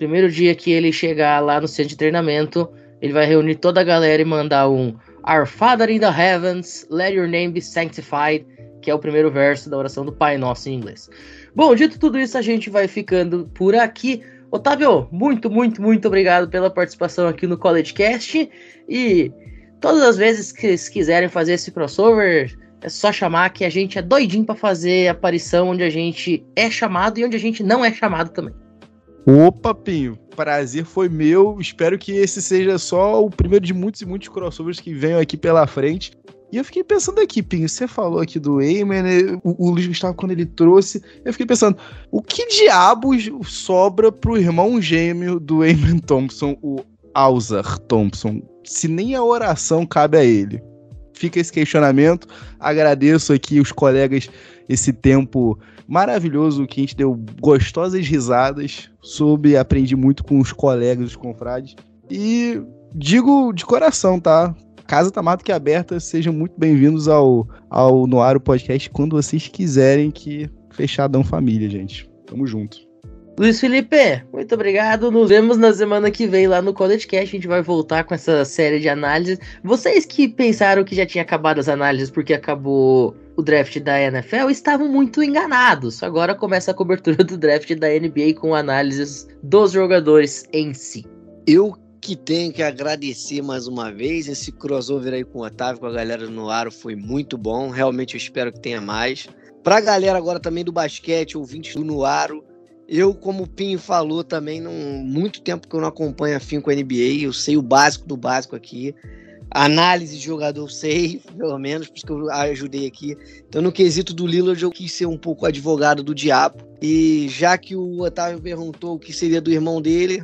S2: Primeiro dia que ele chegar lá no centro de treinamento, ele vai reunir toda a galera e mandar um Our Father in the Heavens, let your name be sanctified, que é o primeiro verso da oração do Pai Nosso em inglês. Bom, dito tudo isso, a gente vai ficando por aqui. Otávio, muito, muito, muito obrigado pela participação aqui no College Cast. E todas as vezes que quiserem fazer esse crossover, é só chamar que a gente é doidinho para fazer aparição onde a gente é chamado e onde a gente não é chamado também.
S3: Opa, Pinho, prazer foi meu. Espero que esse seja só o primeiro de muitos e muitos crossovers que venham aqui pela frente. E eu fiquei pensando aqui, Pinho, você falou aqui do Eyman, né? o, o Luiz Gustavo quando ele trouxe, eu fiquei pensando, o que diabos sobra pro irmão gêmeo do Eyman Thompson, o Alzar Thompson, se nem a oração cabe a ele? Fica esse questionamento. Agradeço aqui os colegas esse tempo maravilhoso que a gente deu gostosas risadas sobre, aprendi muito com os colegas, os confrades. E digo de coração, tá? Casa tá mais do que aberta, sejam muito bem-vindos ao, ao Noaro Podcast quando vocês quiserem que fechadão família, gente. Tamo junto.
S2: Luiz Felipe, muito obrigado. Nos vemos na semana que vem lá no College Cast. A gente vai voltar com essa série de análises. Vocês que pensaram que já tinha acabado as análises porque acabou o draft da NFL estavam muito enganados. Agora começa a cobertura do draft da NBA com análises dos jogadores em si.
S6: Eu que tenho que agradecer mais uma vez esse crossover aí com o Otávio, com a galera no Aro, foi muito bom. Realmente eu espero que tenha mais. Pra galera agora também do basquete, ouvintes do Nuaro, eu, como o Pinho falou também, não, muito tempo que eu não acompanho afim com a NBA, eu sei o básico do básico aqui. Análise de jogador sei, pelo menos, por isso que eu ajudei aqui. Então, no quesito do Lillard, eu quis ser um pouco advogado do diabo. E já que o Otávio perguntou o que seria do irmão dele,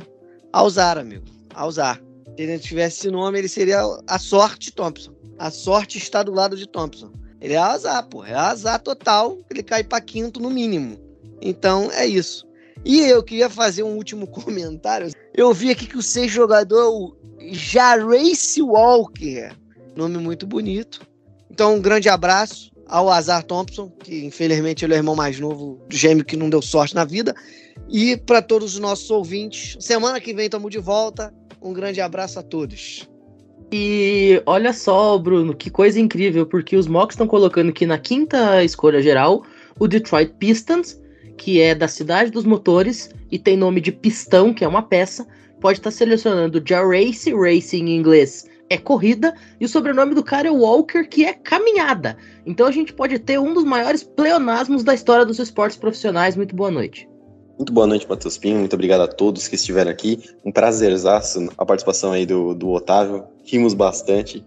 S6: Alzar, amigo. Alzar. Se ele tivesse esse nome, ele seria a sorte Thompson. A sorte está do lado de Thompson. Ele é azar, pô. É azar total. Ele cai para quinto no mínimo. Então é isso. E eu queria fazer um último comentário. Eu vi aqui que o sexto jogador é o Jarace Walker. Nome muito bonito. Então, um grande abraço ao Azar Thompson, que infelizmente ele é o irmão mais novo do gêmeo que não deu sorte na vida. E para todos os nossos ouvintes, semana que vem estamos de volta. Um grande abraço a todos.
S2: E olha só, Bruno, que coisa incrível, porque os mocks estão colocando que na quinta escolha geral, o Detroit Pistons que é da cidade dos motores e tem nome de pistão, que é uma peça, pode estar tá selecionando já race, racing em inglês é corrida, e o sobrenome do cara é Walker, que é caminhada. Então a gente pode ter um dos maiores pleonasmos da história dos esportes profissionais. Muito boa noite.
S5: Muito boa noite, Matheus Pinho. Muito obrigado a todos que estiveram aqui. Um prazerzaço a participação aí do, do Otávio. Rimos bastante.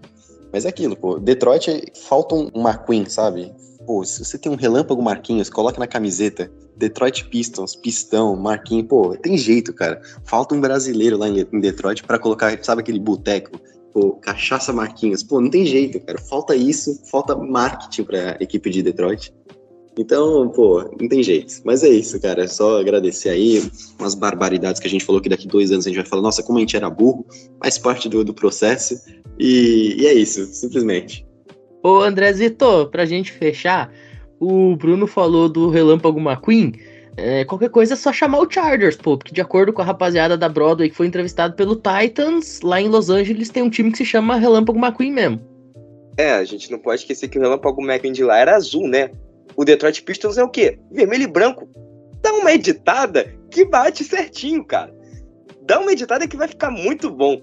S5: Mas é aquilo, pô. Detroit falta um McQueen, sabe? Pô, se você tem um relâmpago Marquinhos, coloca na camiseta. Detroit Pistons, Pistão, Marquinhos, pô, tem jeito, cara. Falta um brasileiro lá em, Detroit para colocar, sabe aquele boteco? Pô, cachaça Marquinhos. Pô, não tem jeito, cara. Falta isso, falta marketing pra equipe de Detroit. Então, pô, não tem jeito. Mas é isso, cara. É só agradecer aí umas barbaridades que a gente falou que daqui dois anos a gente vai falar, nossa, como a gente era burro, faz parte do, do processo. E, e é isso, simplesmente.
S2: Ô, Andrezito, pra gente fechar, o Bruno falou do Relâmpago McQueen. É, qualquer coisa é só chamar o Chargers, pô, porque de acordo com a rapaziada da Broadway que foi entrevistado pelo Titans, lá em Los Angeles tem um time que se chama Relâmpago McQueen mesmo.
S1: É, a gente não pode esquecer que o Relâmpago McQueen de lá era azul, né? O Detroit Pistons é o quê? Vermelho e branco. Dá uma editada que bate certinho, cara. Dá uma editada que vai ficar muito bom.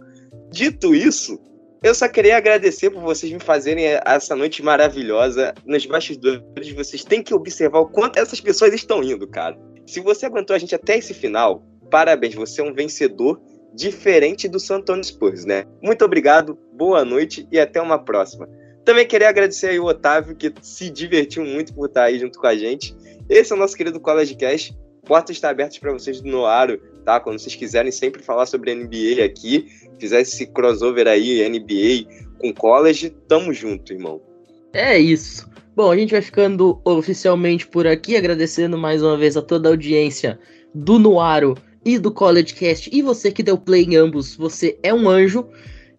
S1: Dito isso, eu só queria agradecer por vocês me fazerem essa noite maravilhosa. Nos bastidores, vocês têm que observar o quanto essas pessoas estão indo, cara. Se você aguentou a gente até esse final, parabéns, você é um vencedor diferente do San Spurs, né? Muito obrigado, boa noite e até uma próxima. Também queria agradecer aí o Otávio, que se divertiu muito por estar aí junto com a gente. Esse é o nosso querido College Cast. Portas estão abertas para vocês no Noaro, Quando vocês quiserem sempre falar sobre NBA aqui fizer esse crossover aí, NBA com college, tamo junto, irmão.
S2: É isso. Bom, a gente vai ficando oficialmente por aqui, agradecendo mais uma vez a toda a audiência do Nuaro e do College Cast. E você que deu play em ambos, você é um anjo.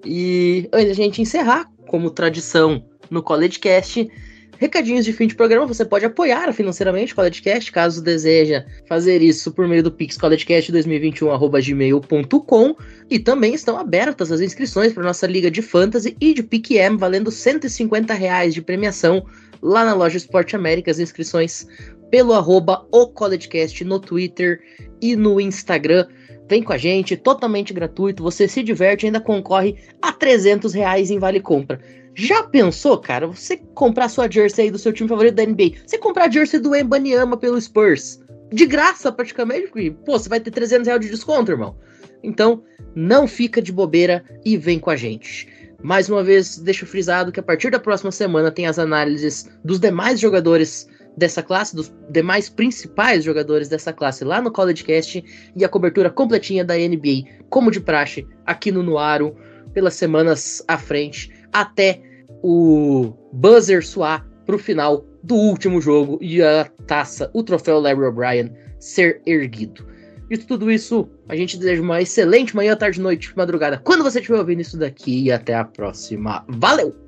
S2: E antes da gente encerrar, como tradição no College Cast, Recadinhos de fim de programa, você pode apoiar financeiramente o CollegeCast, caso deseja fazer isso por meio do Pix collegecast2021.gmail.com e também estão abertas as inscrições para nossa Liga de Fantasy e de PQM, valendo 150 reais de premiação lá na loja Esporte América, as inscrições pelo arroba o no Twitter e no Instagram. Vem com a gente, totalmente gratuito, você se diverte e ainda concorre a 300 reais em Vale Compra. Já pensou, cara, você comprar sua jersey do seu time favorito da NBA, você comprar a jersey do Embanyama pelo Spurs, de graça praticamente, porque, pô, você vai ter 300 reais de desconto, irmão. Então, não fica de bobeira e vem com a gente. Mais uma vez, deixo frisado que a partir da próxima semana tem as análises dos demais jogadores dessa classe, dos demais principais jogadores dessa classe lá no College Cast e a cobertura completinha da NBA, como de praxe, aqui no Nuaro, pelas semanas à frente, até o buzzer soar pro final do último jogo e a taça, o troféu Larry O'Brien, ser erguido. Dito tudo isso, a gente deseja uma excelente manhã, tarde, noite, madrugada, quando você estiver ouvindo isso daqui e até a próxima. Valeu!